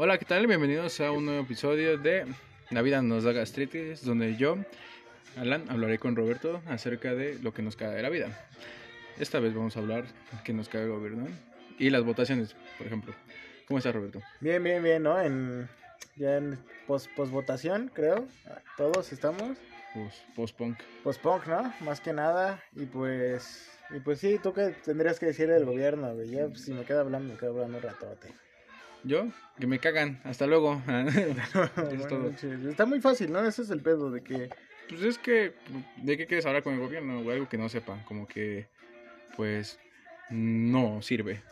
Hola, ¿qué tal? Bienvenidos a un nuevo episodio de La vida nos da gastritis, donde yo, Alan, hablaré con Roberto acerca de lo que nos cae de la vida. Esta vez vamos a hablar que nos cae el gobierno y las votaciones, por ejemplo. ¿Cómo estás, Roberto? Bien, bien, bien, ¿no? En, ya en pos, posvotación, creo. Todos estamos. Post-punk. Post-punk, ¿no? Más que nada. Y pues. Y pues sí, tú qué tendrías que decir del gobierno, güey. Ya, pues, si me queda hablando, me quedo hablando un ratote. ¿Yo? Que me cagan. Hasta luego. Todo. Está muy fácil, ¿no? Ese es el pedo de que. Pues es que, ¿de qué quieres hablar con el gobierno? O algo que no sepa. Como que, pues, no sirve.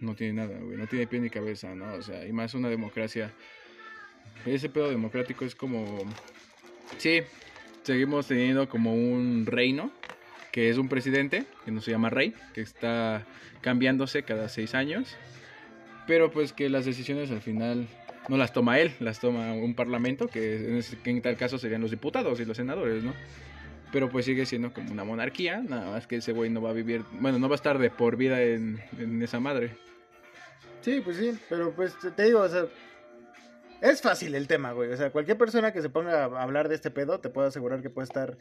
No tiene nada, güey. No tiene pie ni cabeza, ¿no? O sea, y más una democracia. Ese pedo democrático es como. Sí, seguimos teniendo como un reino. Que es un presidente, que no se llama rey. Que está cambiándose cada seis años. Pero pues que las decisiones al final no las toma él, las toma un parlamento, que en, tal caso serían los diputados y los senadores, ¿no? Pero pues sigue siendo como una monarquía, nada más que ese güey no va a vivir, bueno, no va a estar de por vida en, esa madre. Sí, pues sí, pero pues te digo, o sea. Es fácil el tema, güey. O sea, cualquier persona que se ponga a hablar de este pedo, te puedo asegurar que puede estar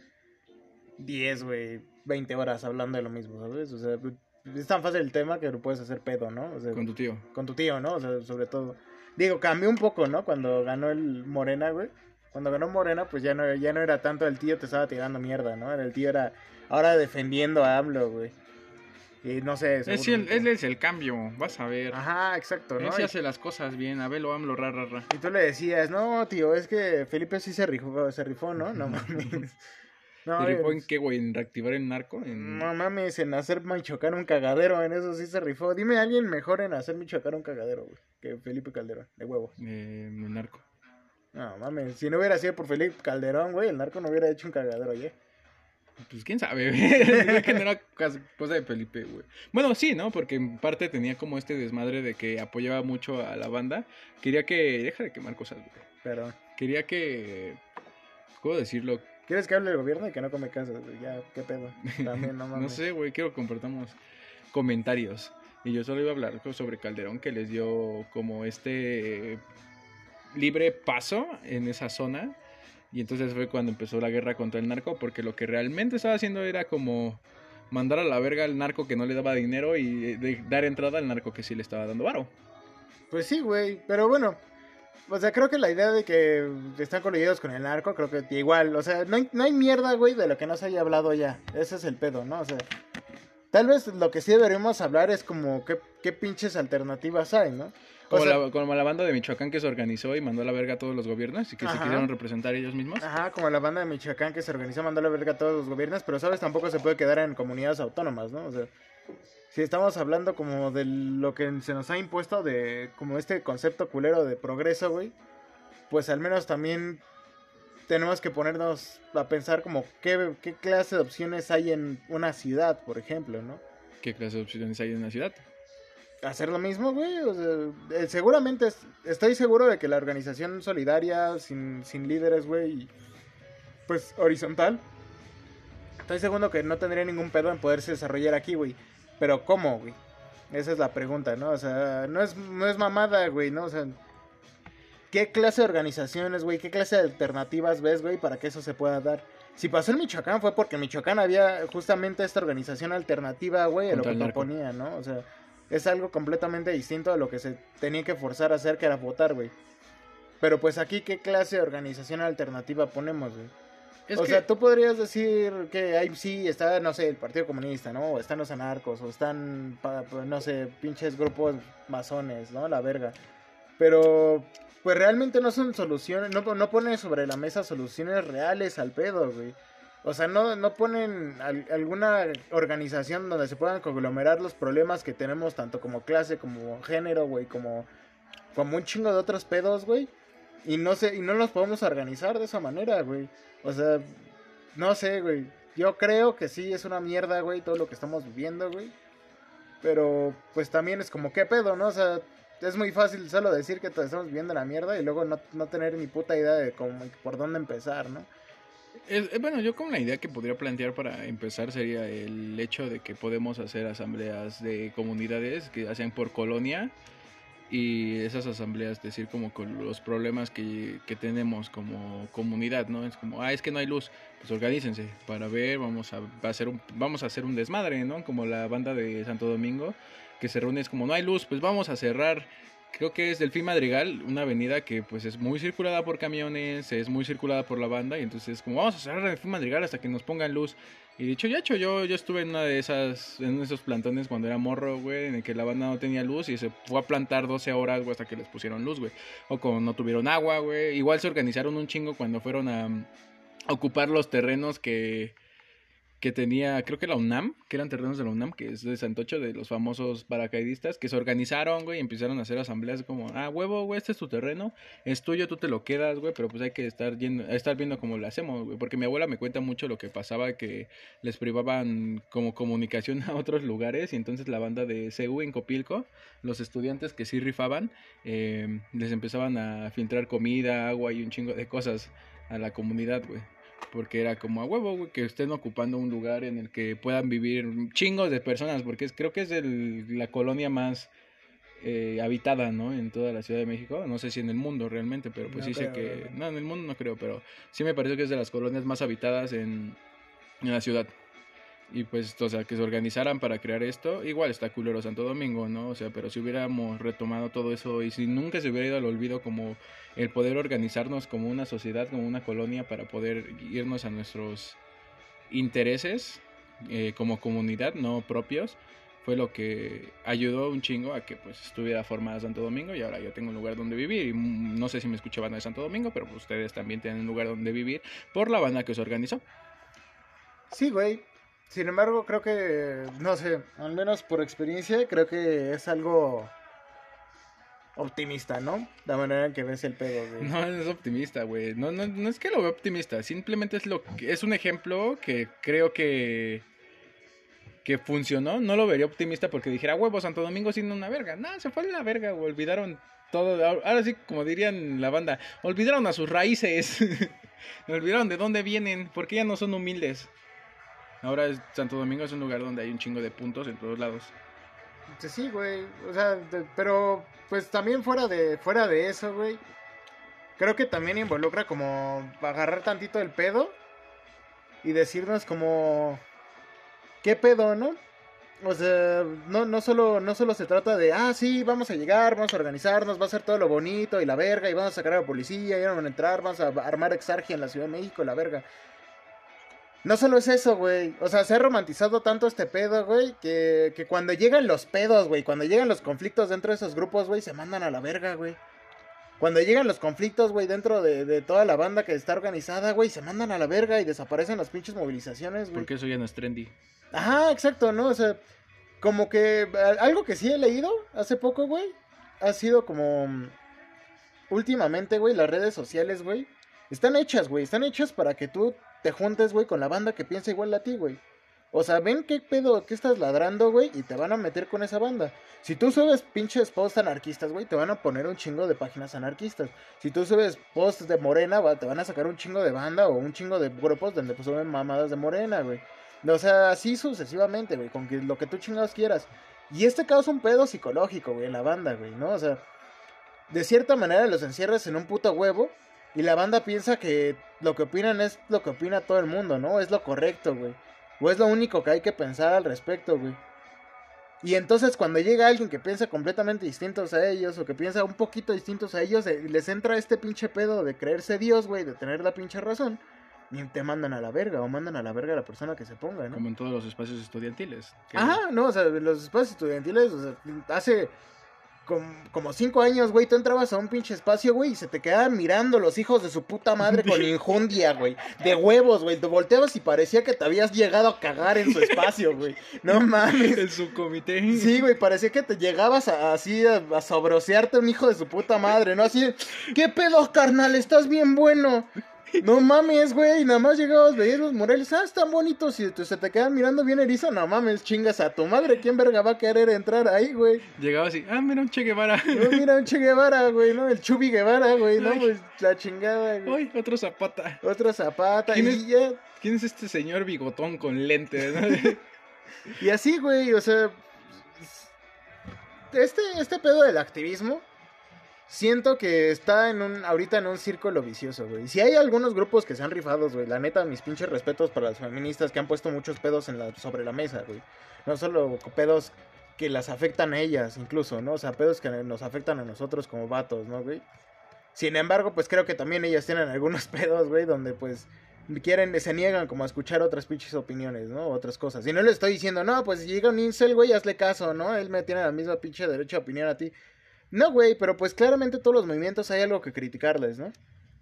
10, güey, 20 horas hablando de lo mismo, ¿sabes? O sea, es tan fácil el tema que lo puedes hacer pedo, ¿no? O sea, Con tu tío. con tu tío, ¿no? O sea, sobre todo. Digo, cambió un poco, ¿no? Cuando ganó el Morena, güey. Cuando ganó Morena, pues ya no, ya no era tanto el tío te estaba tirando mierda, ¿no? El tío era ahora defendiendo a AMLO, güey. Y no sé. Es, el- él es el cambio, vas a ver. Ajá, exacto, Él ¿no? sí Y- hace las cosas bien, a verlo, AMLO, ra, ra, ra. Y tú le decías, no, tío, es que Felipe sí se rifó, se rifó ¿no? No mames. No, ¿Se rifó en qué, güey? ¿En reactivar el narco? En... no mames, en hacer Michoacán un cagadero, en eso sí se rifó. Dime a alguien mejor en hacer Michoacán un cagadero, güey, que Felipe Calderón, de huevo. eh, el narco. No mames, si no hubiera sido por Felipe Calderón, güey, el narco no hubiera hecho un cagadero, oye. Pues quién sabe, güey. Que no era cosa de Felipe, güey. Bueno, sí, ¿no? Porque en parte tenía como este desmadre de que apoyaba mucho a la banda. Quería que. Deja de quemar cosas, güey. Perdón. Quería que. ¿Cómo decirlo? ¿Quieres que hable el gobierno y que no come casas? Ya, qué pedo. También, no mames. No sé, güey. Quiero que compartamos comentarios. Y yo solo iba a hablar sobre Calderón, que les dio como este libre paso en esa zona. Y entonces fue cuando empezó la guerra contra el narco, porque lo que realmente estaba haciendo era como mandar a la verga al narco que no le daba dinero y eh, de- dar entrada al narco que sí le estaba dando varo. Pues sí, güey, pero bueno, o sea, creo que la idea de que están coludidos con el narco, creo que igual, o sea, no hay, no hay mierda, güey, de lo que no se haya hablado ya, ese es el pedo, ¿no? O sea, tal vez lo que sí deberíamos hablar es como qué, qué pinches alternativas hay, ¿no? O Como, sea, la, como la banda de Michoacán que se organizó y mandó a la verga a todos los gobiernos y que se quisieron representar ellos mismos. Ajá, como la banda de Michoacán que se organizó mandó a la verga a todos los gobiernos, pero sabes, tampoco se puede quedar en comunidades autónomas, ¿no? O sea, si estamos hablando como de lo que se nos ha impuesto de como este concepto culero de progreso, güey, pues al menos también tenemos que ponernos a pensar como qué, qué clase de opciones hay en una ciudad, por ejemplo, ¿no? ¿Qué clase de opciones hay en la ciudad? hacer lo mismo, güey. O sea, eh, seguramente es- estoy seguro de que la organización solidaria, sin, sin líderes, güey, pues horizontal, estoy seguro que no tendría ningún pedo en poderse desarrollar aquí, güey. Pero ¿cómo, güey? Esa es la pregunta, ¿no? O sea, no es, no es mamada, güey, ¿no? O sea, ¿qué clase de organizaciones, güey? ¿Qué clase de alternativas ves, güey, para que eso se pueda dar? Si pasó en Michoacán fue porque en Michoacán había justamente esta organización alternativa, güey, a lo que proponía, ¿no? O sea, es algo completamente distinto a lo que se tenía que forzar a hacer, que era votar, güey. Pero pues aquí, ¿qué clase de organización alternativa ponemos, güey? Es o que- sea, tú podrías decir que ahí sí está, no sé, el Partido Comunista, ¿no? O están los anarcos, o están, no sé, pinches grupos masones, ¿no? La verga. Pero, pues realmente no son soluciones, no, no ponen sobre la mesa soluciones reales al pedo, güey. O sea, no, no ponen al- alguna organización donde se puedan conglomerar los problemas que tenemos, tanto como clase, como género, güey, como, como un chingo de otros pedos, güey. Y no sé, y no los podemos organizar de esa manera, güey. O sea, no sé, güey. Yo creo que sí es una mierda, güey, todo lo que estamos viviendo, güey. Pero, pues también es como, ¿qué pedo, no? O sea, es muy fácil solo decir que estamos viviendo la mierda y luego no, no tener ni puta idea de cómo, por dónde empezar, ¿no? Es- eh, bueno, yo como la idea que podría plantear para empezar sería el hecho de que podemos hacer asambleas de comunidades que hacen por colonia y esas asambleas decir como con los problemas que, que tenemos como comunidad, ¿no? Es como, ah, es que no hay luz, pues organícense para ver, vamos a, hacer un, vamos a hacer un desmadre, ¿no? Como la banda de Santo Domingo, que se reúne, es como, no hay luz, pues vamos a cerrar creo que es Delfín Madrigal, una avenida que pues es muy circulada por camiones, es muy circulada por la banda y entonces como vamos a cerrar Delfín Madrigal hasta que nos pongan luz. Y dicho ya hecho, yo, yo estuve en una de esas, en esos plantones cuando era morro, güey, en el que la banda no tenía luz y se fue a plantar 12 horas, güey, hasta que les pusieron luz, güey. O cuando no tuvieron agua, güey. Igual se organizaron un chingo cuando fueron a ocupar los terrenos que que tenía, creo que la UNAM, que eran terrenos de la UNAM, que es de Santocho, de los famosos paracaidistas, que se organizaron, güey, y empezaron a hacer asambleas como, ah, huevo, güey, este es tu terreno, es tuyo, tú te lo quedas, güey, pero pues hay que estar, yendo, estar viendo cómo lo hacemos, güey, porque mi abuela me cuenta mucho lo que pasaba, que les privaban como comunicación a otros lugares, y entonces la banda de CU en Copilco, los estudiantes que sí rifaban, eh, les empezaban a filtrar comida, agua y un chingo de cosas a la comunidad, güey porque era como a huevo, güey, que estén ocupando un lugar en el que puedan vivir chingos de personas, porque es, creo que es el, la colonia más eh, habitada, ¿no? En toda la Ciudad de México, no sé si en el mundo realmente, pero pues sí sé que, no, en el mundo no creo, pero sí me parece que es de las colonias más habitadas en, en la ciudad. Y pues, o sea, que se organizaran para crear esto, igual está culero Santo Domingo, ¿no? O sea, pero si hubiéramos retomado todo eso y si nunca se hubiera ido al olvido como el poder organizarnos como una sociedad, como una colonia para poder irnos a nuestros intereses eh, como comunidad, no propios, fue lo que ayudó un chingo a que pues estuviera formada Santo Domingo y ahora yo tengo un lugar donde vivir y no sé si me escuchaban de Santo Domingo, pero ustedes también tienen un lugar donde vivir por la banda que se organizó. Sí, güey, sin embargo, creo que, no sé, al menos por experiencia, creo que es algo optimista, ¿no? La manera en que ves el pedo, güey. No, es optimista, güey. No, no, no es que lo vea optimista, simplemente es lo que, es un ejemplo que creo que que funcionó. No lo vería optimista porque dijera, huevo, Santo Domingo siendo una verga. No, se fue a la verga, güey. Olvidaron todo. Ahora sí, como dirían la banda, olvidaron a sus raíces. olvidaron de dónde vienen, porque ya no son humildes. Ahora es, Santo Domingo es un lugar donde hay un chingo de puntos en todos lados. Sí, güey. O sea, pero pues también fuera de fuera de eso, güey. Creo que también involucra como agarrar tantito el pedo y decirnos como qué pedo, ¿no? O sea, no, no, solo, no solo se trata de, ah, sí, vamos a llegar, vamos a organizarnos, va a ser todo lo bonito y la verga, y vamos a sacar a la policía, y vamos a entrar, vamos a armar exargia en la Ciudad de México, la verga. No solo es eso, güey. O sea, se ha romantizado tanto este pedo, güey, que, que cuando llegan los pedos, güey, cuando llegan los conflictos dentro de esos grupos, güey, se mandan a la verga, güey. Cuando llegan los conflictos, güey, dentro de, de, toda la banda que está organizada, güey, se mandan a la verga y desaparecen las pinches movilizaciones, güey. Porque eso ya no es trendy. Ajá, exacto, ¿no? O sea, como que algo que sí he leído hace poco, güey, ha sido como... Últimamente, güey, las redes sociales, güey, están hechas, güey, están hechas para que tú te juntes, güey, con la banda que piensa igual a ti, güey. O sea, ven qué pedo, qué estás ladrando, güey, y te van a meter con esa banda. Si tú subes pinches posts anarquistas, güey, te van a poner un chingo de páginas anarquistas. Si tú subes posts de Morena, güey, te van a sacar un chingo de banda o un chingo de grupos donde pues suben mamadas de Morena, güey. O sea, así sucesivamente, güey, con que lo que tú chingados quieras. Y este causa un pedo psicológico, güey, en la banda, güey, ¿no? O sea, de cierta manera los encierras en un puto huevo y la banda piensa que lo que opinan es lo que opina todo el mundo, ¿no? Es lo correcto, güey. O es lo único que hay que pensar al respecto, güey. Y entonces cuando llega alguien que piensa completamente distintos a ellos, o que piensa un poquito distintos a ellos, eh, les entra este pinche pedo de creerse Dios, güey, de tener la pinche razón. Y te mandan a la verga, o mandan a la verga a la persona que se ponga, ¿no? Como en todos los espacios estudiantiles. Ajá, no, o sea, los espacios estudiantiles, o sea, hace como, cinco años, güey, tú entrabas a un pinche espacio, güey, y se te quedaban mirando los hijos de su puta madre con injundia, güey. De huevos, güey. Te volteabas y parecía que te habías llegado a cagar en su espacio, güey. No mames. En su comité. Sí, güey, parecía que te llegabas así a, a sobrosearte un hijo de su puta madre, ¿no? Así, ¿qué pedo, carnal? Estás bien bueno. No mames, güey. Nada más llegabas, veías los Morelos. Ah, están bonitos. Y se te quedan mirando bien erizo. No mames, chingas a tu madre. ¿Quién verga va a querer entrar ahí, güey? Llegaba así. Ah, mira un Che Guevara. No, mira un Che Guevara, güey. No, el Chubi Guevara, güey. No, pues la chingada, güey. Uy, otro zapata. Otro zapata. ¿Quién, y es, ya... ¿Quién es este señor bigotón con lentes? ¿no? y así, güey. O sea. este, este pedo del activismo, siento que está en un, ahorita en un círculo vicioso, güey. Si hay algunos grupos que se han rifado, güey, la neta, mis pinches respetos para las feministas que han puesto muchos pedos sobre la mesa, güey. No solo pedos que las afectan a ellas, incluso, ¿no? O sea, pedos que nos afectan a nosotros como vatos, ¿no, güey? Sin embargo, pues creo que también ellas tienen algunos pedos, güey, donde pues quieren, se niegan como a escuchar otras pinches opiniones, ¿no? Otras cosas. Y no le estoy diciendo, no, pues llega un incel, güey, hazle caso, ¿no? Él me tiene la misma pinche derecho a opinión a ti. No, güey, pero pues claramente todos los movimientos hay algo que criticarles, ¿no?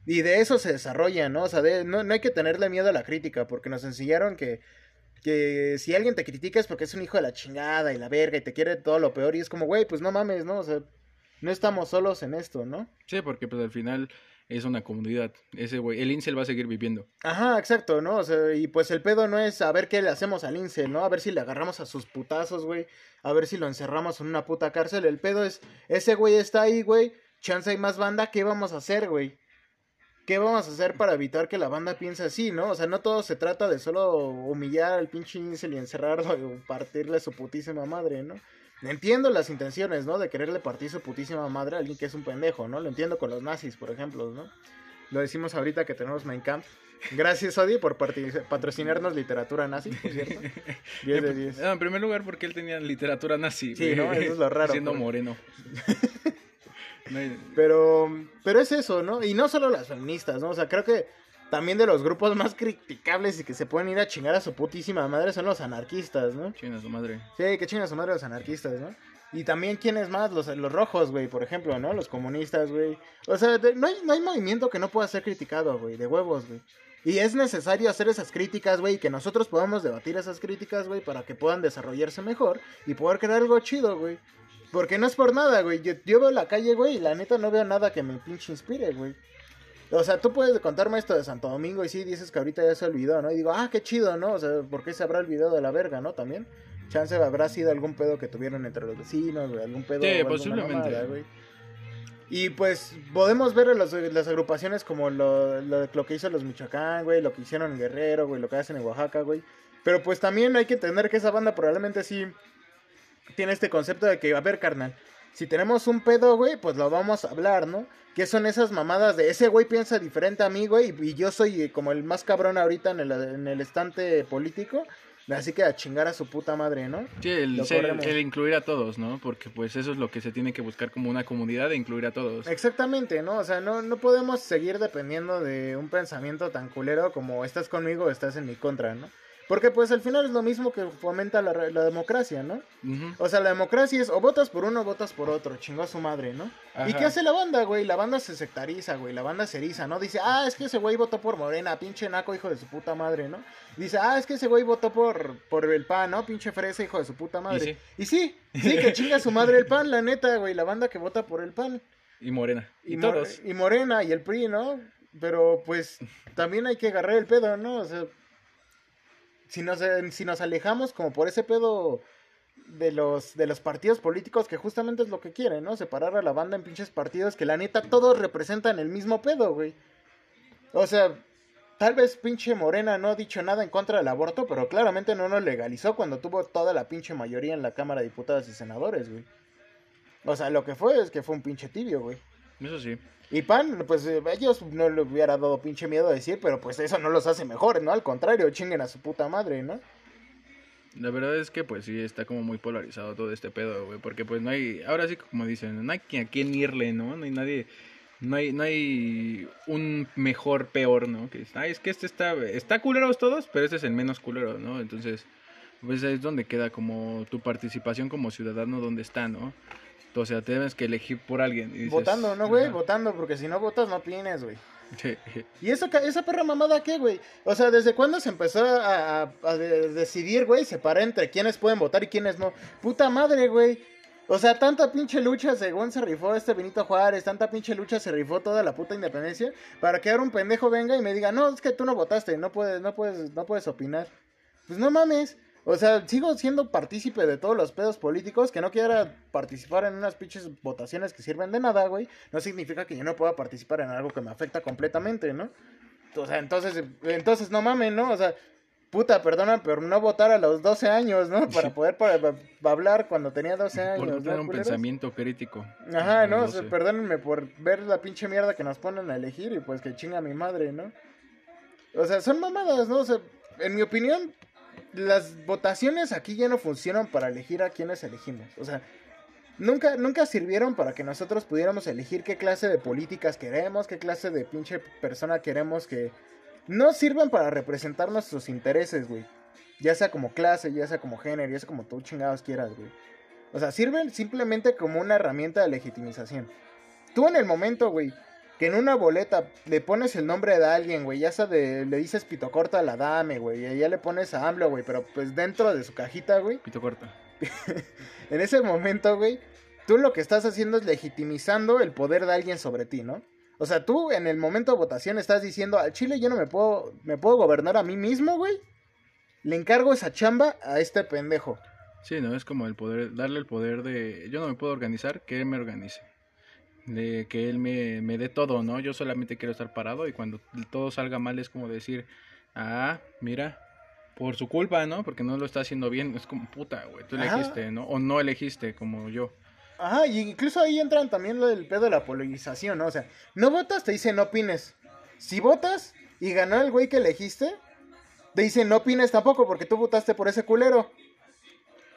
Y de eso se desarrolla, ¿no? O sea, no, no hay que tenerle miedo a la crítica, porque nos enseñaron que, que si alguien te critica es porque es un hijo de la chingada y la verga y te quiere todo lo peor y es como, güey, pues no mames, ¿no? O sea, no estamos solos en esto, ¿no? Sí, porque pues al final es una comunidad. Ese güey, el incel va a seguir viviendo. Ajá, exacto, ¿no? O sea, y pues el pedo no es a ver qué le hacemos al incel, ¿no? A ver si le agarramos a sus putazos, güey. A ver si lo encerramos en una puta cárcel. El pedo es, ese güey está ahí, güey. Chance hay más banda, ¿qué vamos a hacer, güey? ¿Qué vamos a hacer para evitar que la banda piense así, no? O sea, no todo se trata de solo humillar al pinche incel y encerrarlo y partirle su putísima madre, ¿no? Entiendo las intenciones, ¿no? De quererle partir su putísima madre a alguien que es un pendejo, ¿no? Lo entiendo con los nazis, por ejemplo, ¿no? Lo decimos ahorita que tenemos Mein Kampf. Gracias, Odi, por patrocinarnos literatura nazi, por cierto. 10 de 10. en primer lugar, porque él tenía literatura nazi. Sí, ¿no? Eso es lo raro. Siendo moreno. Pero, pero es eso, ¿no? Y no solo las feministas, ¿no? O sea, creo que también de los grupos más criticables y que se pueden ir a chingar a su putísima madre son los anarquistas, ¿no? Chinga su madre. Sí, que chinga su madre los anarquistas, ¿no? Y también, ¿quiénes más? Los, los rojos, güey, por ejemplo, ¿no? Los comunistas, güey. O sea, no, hay, no hay movimiento que no pueda ser criticado, güey, de huevos, güey. Y es necesario hacer esas críticas, güey, y que nosotros podamos debatir esas críticas, güey, para que puedan desarrollarse mejor y poder crear algo chido, güey. Porque no es por nada, güey. Yo, yo veo la calle, güey, y la neta no veo nada que me pinche inspire, güey. O sea, tú puedes contarme esto de Santo Domingo y sí dices que ahorita ya se olvidó, ¿no? Y digo, ah, qué chido, ¿no? O sea, ¿por qué se habrá olvidado de la verga, ¿no? También. Chance habrá sido algún pedo que tuvieron entre los vecinos, güey, algún pedo. Sí, posiblemente. güey. Y pues podemos ver las, las agrupaciones como lo, lo, lo, que hizo los Michoacán, güey, lo que hicieron en Guerrero, güey, lo que hacen en Oaxaca, güey. Pero pues también hay que entender que esa banda probablemente sí tiene este concepto de que, a ver, carnal, si tenemos un pedo, güey, pues lo vamos a hablar, ¿no? ¿Qué son esas mamadas de ese güey piensa diferente a mí, güey? Y yo soy como el más cabrón ahorita en el, en el estante político. Así que a chingar a su puta madre, ¿no? Sí, el, el, incluir a todos, ¿no? Porque pues eso es lo que se tiene que buscar como una comunidad de incluir a todos. Exactamente, ¿no? O sea, no, no podemos seguir dependiendo de un pensamiento tan culero como estás conmigo o estás en mi contra, ¿no? Porque pues al final es lo mismo que fomenta la, la democracia, ¿no? O sea, la democracia es o votas por uno o votas por otro, chingó a su madre, ¿no? ¿Y qué hace la banda, güey? La banda se sectariza, güey, la banda se eriza, ¿no? Dice, ah, es que ese güey votó por Morena, pinche naco, hijo de su puta madre, ¿no? Dice, ah, es que ese güey votó por, por el pan, ¿no? Pinche fresa, hijo de su puta madre. Y sí, y sí, que chinga a su madre el pan, la neta, güey, la banda que vota por el pan. Y Morena. Y, todos. y Morena y el PRI, ¿no? Pero pues también hay que agarrar el pedo, ¿no? O sea si nos, si nos alejamos como por ese pedo de los, de los partidos políticos que justamente es lo que quieren, ¿no? Separar a la banda en pinches partidos que la neta todos representan el mismo pedo, güey. O sea, tal vez pinche Morena no ha dicho nada en contra del aborto, pero claramente no lo legalizó cuando tuvo toda la pinche mayoría en la Cámara de Diputados y Senadores, güey. O sea, lo que fue es que fue un pinche tibio, güey. Eso sí. Y PAN, pues eh, ellos no le hubiera dado pinche miedo a decir, pero pues eso no los hace mejores, ¿no? Al contrario, chinguen a su puta madre, ¿no? La verdad es que pues sí está como muy polarizado todo este pedo, güey, porque pues no hay, ahora sí como dicen, no hay a quién irle, ¿no? No hay nadie, no hay, no hay un mejor, peor, ¿no? Que ay, es que este está, está culeros todos, pero este es el menos culero, ¿no? Entonces, pues es donde queda como tu participación como ciudadano, donde está, ¿no? O sea, tienes que elegir por alguien. Votando, ¿no, güey? Votando, porque si no votas no opines, güey. ¿Y eso, esa perra mamada qué, güey? O sea, ¿desde cuándo se empezó a, decidir, güey, separar entre quiénes pueden votar y quiénes no? Puta madre, güey. O sea, tanta pinche lucha según se rifó este Benito Juárez, tanta pinche lucha se rifó toda la puta independencia para que ahora un pendejo venga y me diga, no, es que tú no votaste, no puedes, no puedes, no puedes opinar. Pues no mames. O sea, sigo siendo partícipe de todos los pedos políticos. Que no quiera participar en unas pinches votaciones que sirven de nada, güey. No significa que yo no pueda participar en algo que me afecta completamente, ¿no? O sea, entonces, entonces no mames, ¿no? O sea, puta, perdona, pero no votar a los 12 años, ¿no? Para poder para, para hablar cuando tenía 12 años. Por no ¿no, tener un culeros? pensamiento crítico. Ajá, no, o sea, 12. perdónenme por ver la pinche mierda que nos ponen a elegir y pues que chinga mi madre, ¿no? O sea, son mamadas, ¿no? O sea, en mi opinión, las votaciones aquí ya no funcionan para elegir a quienes elegimos. O sea, nunca, nunca sirvieron para que nosotros pudiéramos elegir qué clase de políticas queremos, qué clase de pinche persona queremos que no sirven para representar nuestros intereses, güey. Ya sea como clase, ya sea como género, ya sea como tú chingados quieras, güey. O sea, sirven simplemente como una herramienta de legitimización. Tú en el momento, güey, que en una boleta le pones el nombre de alguien, güey, ya sea de, le dices pito corta a la dame, güey, y ya le pones a AMLO, güey, pero pues dentro de su cajita, güey, Pito corta. en ese momento, güey, tú lo que estás haciendo es legitimizando el poder de alguien sobre ti, ¿no? O sea, tú en el momento de votación estás diciendo, al Chile yo no me puedo, me puedo gobernar a mí mismo, güey. Le encargo esa chamba a este pendejo. Sí, no, es como el poder, darle el poder de, yo no me puedo organizar, que él me organice. De que él me, me dé todo, ¿no? Yo solamente quiero estar parado y cuando todo salga mal es como decir, ah, mira, por su culpa, ¿no? Porque no lo está haciendo bien. Es como, puta, güey, tú Ajá. elegiste, ¿no? O no elegiste, como yo. Ajá, y incluso ahí entran también lo del pedo de la polarización, ¿no? O sea, no votas, te dicen no opines. Si votas y ganó el güey que elegiste, te dicen no opines tampoco porque tú votaste por ese culero.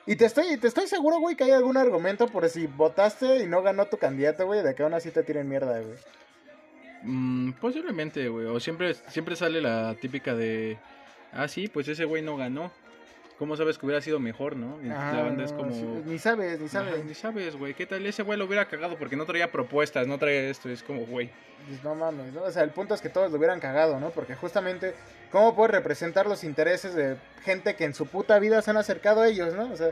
Y te estoy, te estoy seguro, güey, que hay algún argumento por si votaste y no ganó tu candidato, güey, de que aún así te tiren mierda, güey. Mm, posiblemente, güey. O siempre, siempre sale la típica de, ah, sí, pues ese güey no ganó. ¿Cómo sabes que hubiera sido mejor, no? Ajá, la banda es como... sí, ni sabes, ni sabes. Ni sabes, güey. ¿Qué tal? Ese güey lo hubiera cagado porque no traía propuestas, no traía esto. Es como, güey. Pues no mames, ¿no? O sea, el punto es que todos lo hubieran cagado, ¿no? Porque justamente, ¿cómo puedes representar los intereses de gente que en su puta vida se han acercado a ellos, ¿no? O sea,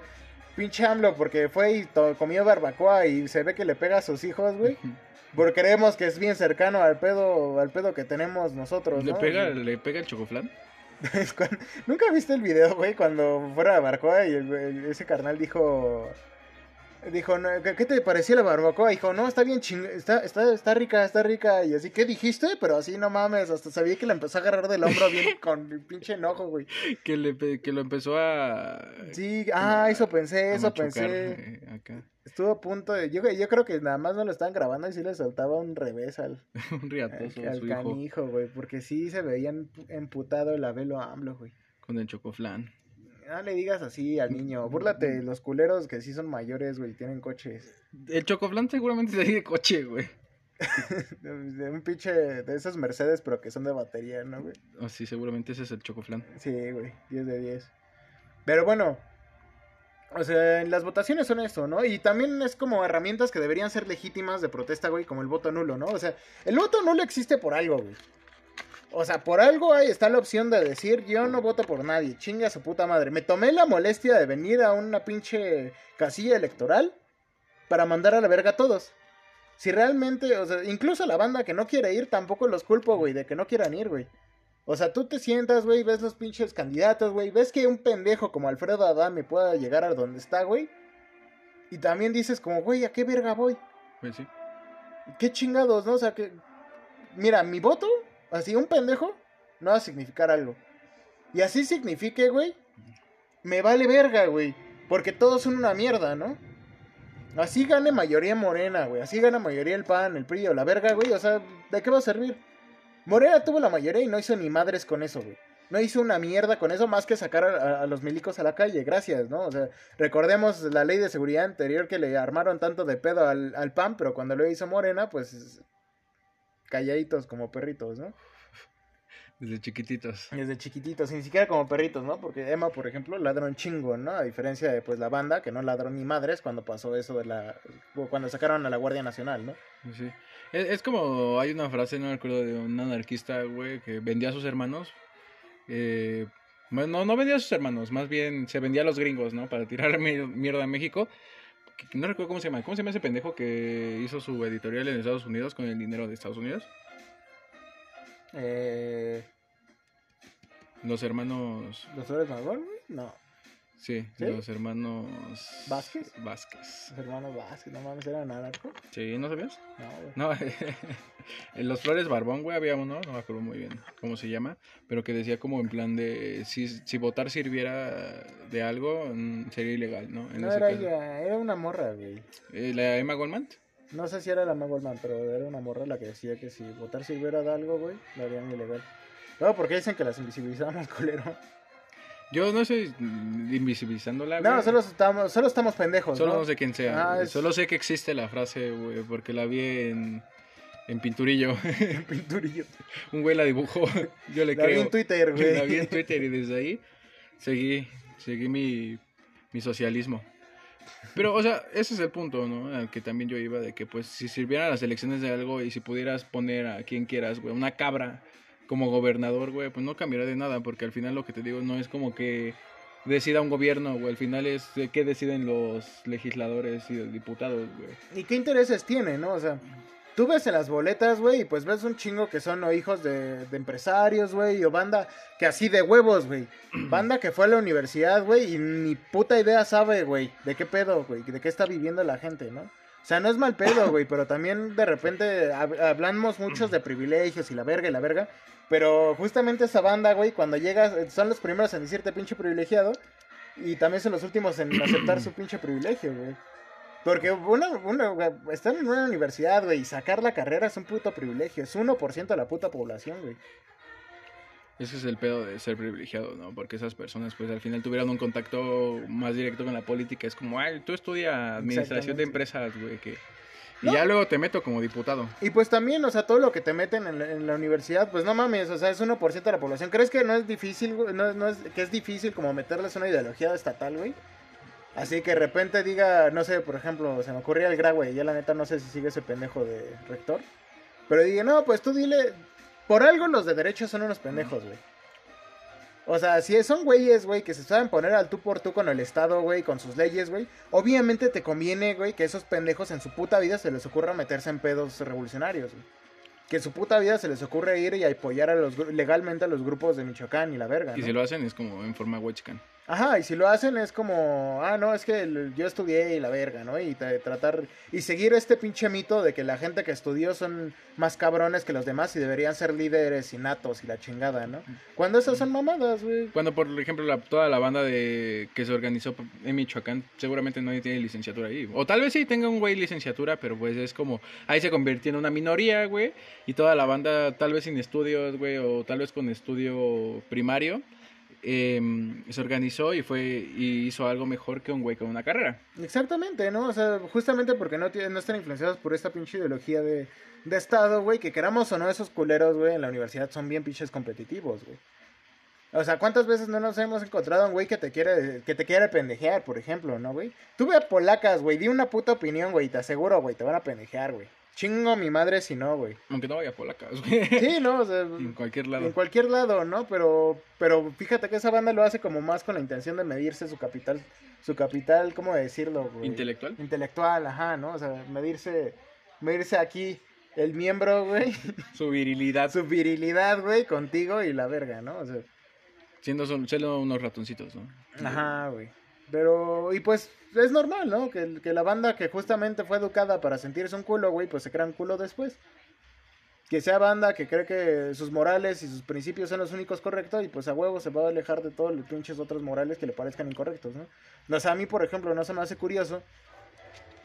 pinche AMLO porque fue y comió barbacoa y se ve que le pega a sus hijos, güey. Porque creemos que es bien cercano al pedo, al pedo que tenemos nosotros, ¿Le ¿no? pega, le pega el chocoflán? Nunca viste el video, güey, cuando fuera a barbacoa y ese carnal dijo... Dijo, no, ¿qué, te pareció la barbacoa? Dijo, no, está bien ching... Está, está, está rica, está rica. Y así, ¿qué dijiste? Pero así, no mames, hasta sabía que le empezó a agarrar del hombro bien con el pinche enojo, güey. Que, le, que lo empezó a... Sí, ah, eso pensé, a eso machucar, pensé. eh, acá. Estuvo a punto de... Yo, yo creo que nada más no lo estaban grabando y sí le soltaba un revés al, Un riatoso al, al su hijo canijo, güey. Porque sí se veía empu- emputado el abelo AMLO, güey. con el chocoflán. No le digas así al niño. Búrlate de los culeros que sí son mayores, güey, tienen coches. El chocoflán seguramente es de coche, güey. De, un pinche de esos Mercedes, pero que son de batería, ¿no, güey? Oh, sí, seguramente ese es el chocoflán. Sí, güey, 10 de 10. Pero bueno, o sea, las votaciones son esto, ¿no? Y también es como herramientas que deberían ser legítimas de protesta, güey, como el voto nulo, ¿no? O sea, el voto nulo existe por algo, güey. O sea, por algo ahí está la opción de decir, yo no voto por nadie, chinga su puta madre. Me tomé la molestia de venir a una pinche casilla electoral para mandar a la verga a todos. Si realmente, o sea, incluso la banda que no quiere ir, tampoco los culpo, güey, de que no quieran ir, güey. O sea, tú te sientas, güey, ves los pinches candidatos, güey, ves que un pendejo como Alfredo Adame pueda llegar a donde está, güey. Y también dices como, güey, ¿a qué verga voy? Pues sí. ¿Qué chingados, no? O sea, que... Mira, mi voto, así un pendejo, no va a significar algo. Y así signifique, güey, me vale verga, güey. Porque todos son una mierda, ¿no? Así gane mayoría morena, güey. Así gana mayoría el pan, el PRI la verga, güey. O sea, ¿de qué va a servir? Morena tuvo la mayoría y no hizo ni madres con eso, güey. No hizo una mierda con eso más que sacar a, a los milicos a la calle, gracias, ¿no? O sea, recordemos la ley de seguridad anterior que le armaron tanto de pedo al, al PAN, pero cuando lo hizo Morena, pues calladitos como perritos, ¿no? Desde chiquititos. Desde chiquititos, y ni siquiera como perritos, ¿no? Porque Emma, por ejemplo, ladró un chingo, ¿no? A diferencia de pues la banda, que no ladró ni madres cuando pasó eso de la... cuando sacaron a la Guardia Nacional, ¿no? Sí. Es, es como hay una frase, no me acuerdo, de un anarquista, güey, que vendía a sus hermanos. Eh, bueno, no, no vendía a sus hermanos, más bien se vendía a los gringos, ¿no? Para tirar mi- mierda a México. No recuerdo cómo se llama. ¿Cómo se llama ese pendejo que hizo su editorial en Estados Unidos con el dinero de Estados Unidos? Eh... Los hermanos. ¿Los Flores Magón, güey? No. Sí, ¿Sí? los hermanos... ¿Vázquez? Vázquez. Los hermanos Vázquez, no mames, eran narcos. Sí, ¿no sabías? No, güey. No, en los Flores Barbón, güey, había uno, no me acuerdo muy bien cómo se llama, pero que decía como en plan de si, si votar sirviera de algo, mm, sería ilegal, ¿no? En No era caso. ella, era una morra, güey. Eh, ¿La Emma Goldman? No sé si era la Goldman, pero era una morra la que decía que si votar sirviera de algo, güey, lo harían ilegal. No, porque dicen que las invisibilizamos, culero. Yo no estoy invisibilizándola, No, solo estamos, solo estamos pendejos, Solo ¿no? no sé quién sea. Ah, es- Solo sé que existe la frase, güey, porque la vi en, en Pinturillo. Pinturillo. Un güey la dibujó. Yo le La vi creo. en Twitter, güey. La vi en Twitter y desde ahí seguí, seguí mi, mi socialismo. Pero, o sea, ese es el punto, ¿no? Al que también yo iba, de que, pues, si sirvieran las elecciones de algo y si pudieras poner a quien quieras, güey, una cabra como gobernador, güey, pues no cambiaría de nada, porque al final lo que te digo no es como que decida un gobierno, güey, al final es qué deciden los legisladores y los diputados, güey. ¿Y qué intereses tiene, no? O sea, tú ves en las boletas, güey, y pues ves un chingo que son o hijos de, de empresarios, güey, o banda que así de huevos, güey. Banda que fue a la universidad, güey, y ni puta idea sabe, güey, de qué pedo, güey, de qué está viviendo la gente, ¿no? O sea, no es mal pedo, güey, pero también de repente hab- hablamos muchos de privilegios y la verga y la verga. Pero justamente esa banda, güey, cuando llegas, eh, son los primeros en decirte pinche privilegiado. Y también son los últimos en aceptar su pinche privilegio, güey. Porque una, una, estar en una universidad, güey, y sacar la carrera es un puto privilegio. Es 1% de la puta población, güey. Ese es el pedo de ser privilegiado, ¿no? Porque esas personas, pues al final tuvieron un contacto más directo con la política. Es como, ay, tú estudia administración de empresas, güey, que... Y No. ya luego te meto como diputado. Y pues también, o sea, todo lo que te meten en la, en la universidad, pues no mames, o sea, es 1% de la población. ¿Crees que no es difícil, güey? No, no es, que es difícil como meterles una ideología estatal, güey? Así que de repente diga, no sé, por ejemplo, se me ocurría el gra, güey, ya la neta no sé si sigue ese pendejo de rector. Pero diga, no, pues tú dile, por algo los de derecho son unos pendejos, güey. O sea, si son güeyes, güey, que se saben poner al tú por tú con el Estado, güey, con sus leyes, güey. Obviamente te conviene, güey, que esos pendejos en su puta vida se les ocurra meterse en pedos revolucionarios, güey. Que en su puta vida se les ocurre ir y apoyar a los, legalmente a los grupos de Michoacán y la verga, Y ¿no? si lo hacen es como en forma huachcan. Ajá, y si lo hacen es como, ah, no, es que yo estudié y la verga, ¿no? Y tra- tratar y seguir este pinche mito de que la gente que estudió son más cabrones que los demás y deberían ser líderes innatos y la chingada, ¿no? Cuando esas son mamadas, güey. Cuando, por ejemplo, la- toda la banda de que se organizó en Michoacán, seguramente nadie tiene licenciatura ahí. O tal vez sí tenga un güey licenciatura, pero pues es como, ahí se convirtió en una minoría, güey. Y toda la banda, tal vez sin estudios, güey, o tal vez con estudio primario, em, se organizó y fue y hizo algo mejor que un güey con una carrera. Exactamente, ¿no? O sea, justamente porque no, no están influenciados por esta pinche ideología de, de Estado, güey, que queramos o no, esos culeros, güey, en la universidad son bien pinches competitivos, güey. O sea, ¿cuántas veces no nos hemos encontrado un güey que te quiere, que te quiere pendejear, por ejemplo, ¿no, güey? Tú ve a polacas, güey, di una puta opinión, güey, te aseguro, güey, te van a pendejear, güey. Chingo mi madre si no, güey. Aunque no vaya a polacas, güey. Sí, ¿no? O sea, en cualquier en lado. cualquier lado, ¿no? Pero, pero fíjate que esa banda lo hace como más con la intención de medirse su capital, su capital, ¿cómo decirlo, güey? Intelectual. intelectual, ajá, ¿no? O sea, medirse, medirse aquí el miembro, güey, Su virilidad. su virilidad, güey, contigo y la verga, ¿no? O sea, Siendo siendo unos ratoncitos, ¿no? ajá, güey. Pero, y pues, es normal, ¿no? Que, que la banda que justamente fue educada para sentirse un culo, güey, pues se crea un culo después. Que sea banda que cree que sus morales y sus principios son los únicos correctos y pues a huevo se va a alejar de todos los pinches otros morales que le parezcan incorrectos, ¿no? O sea, a mí, por ejemplo, no se me hace curioso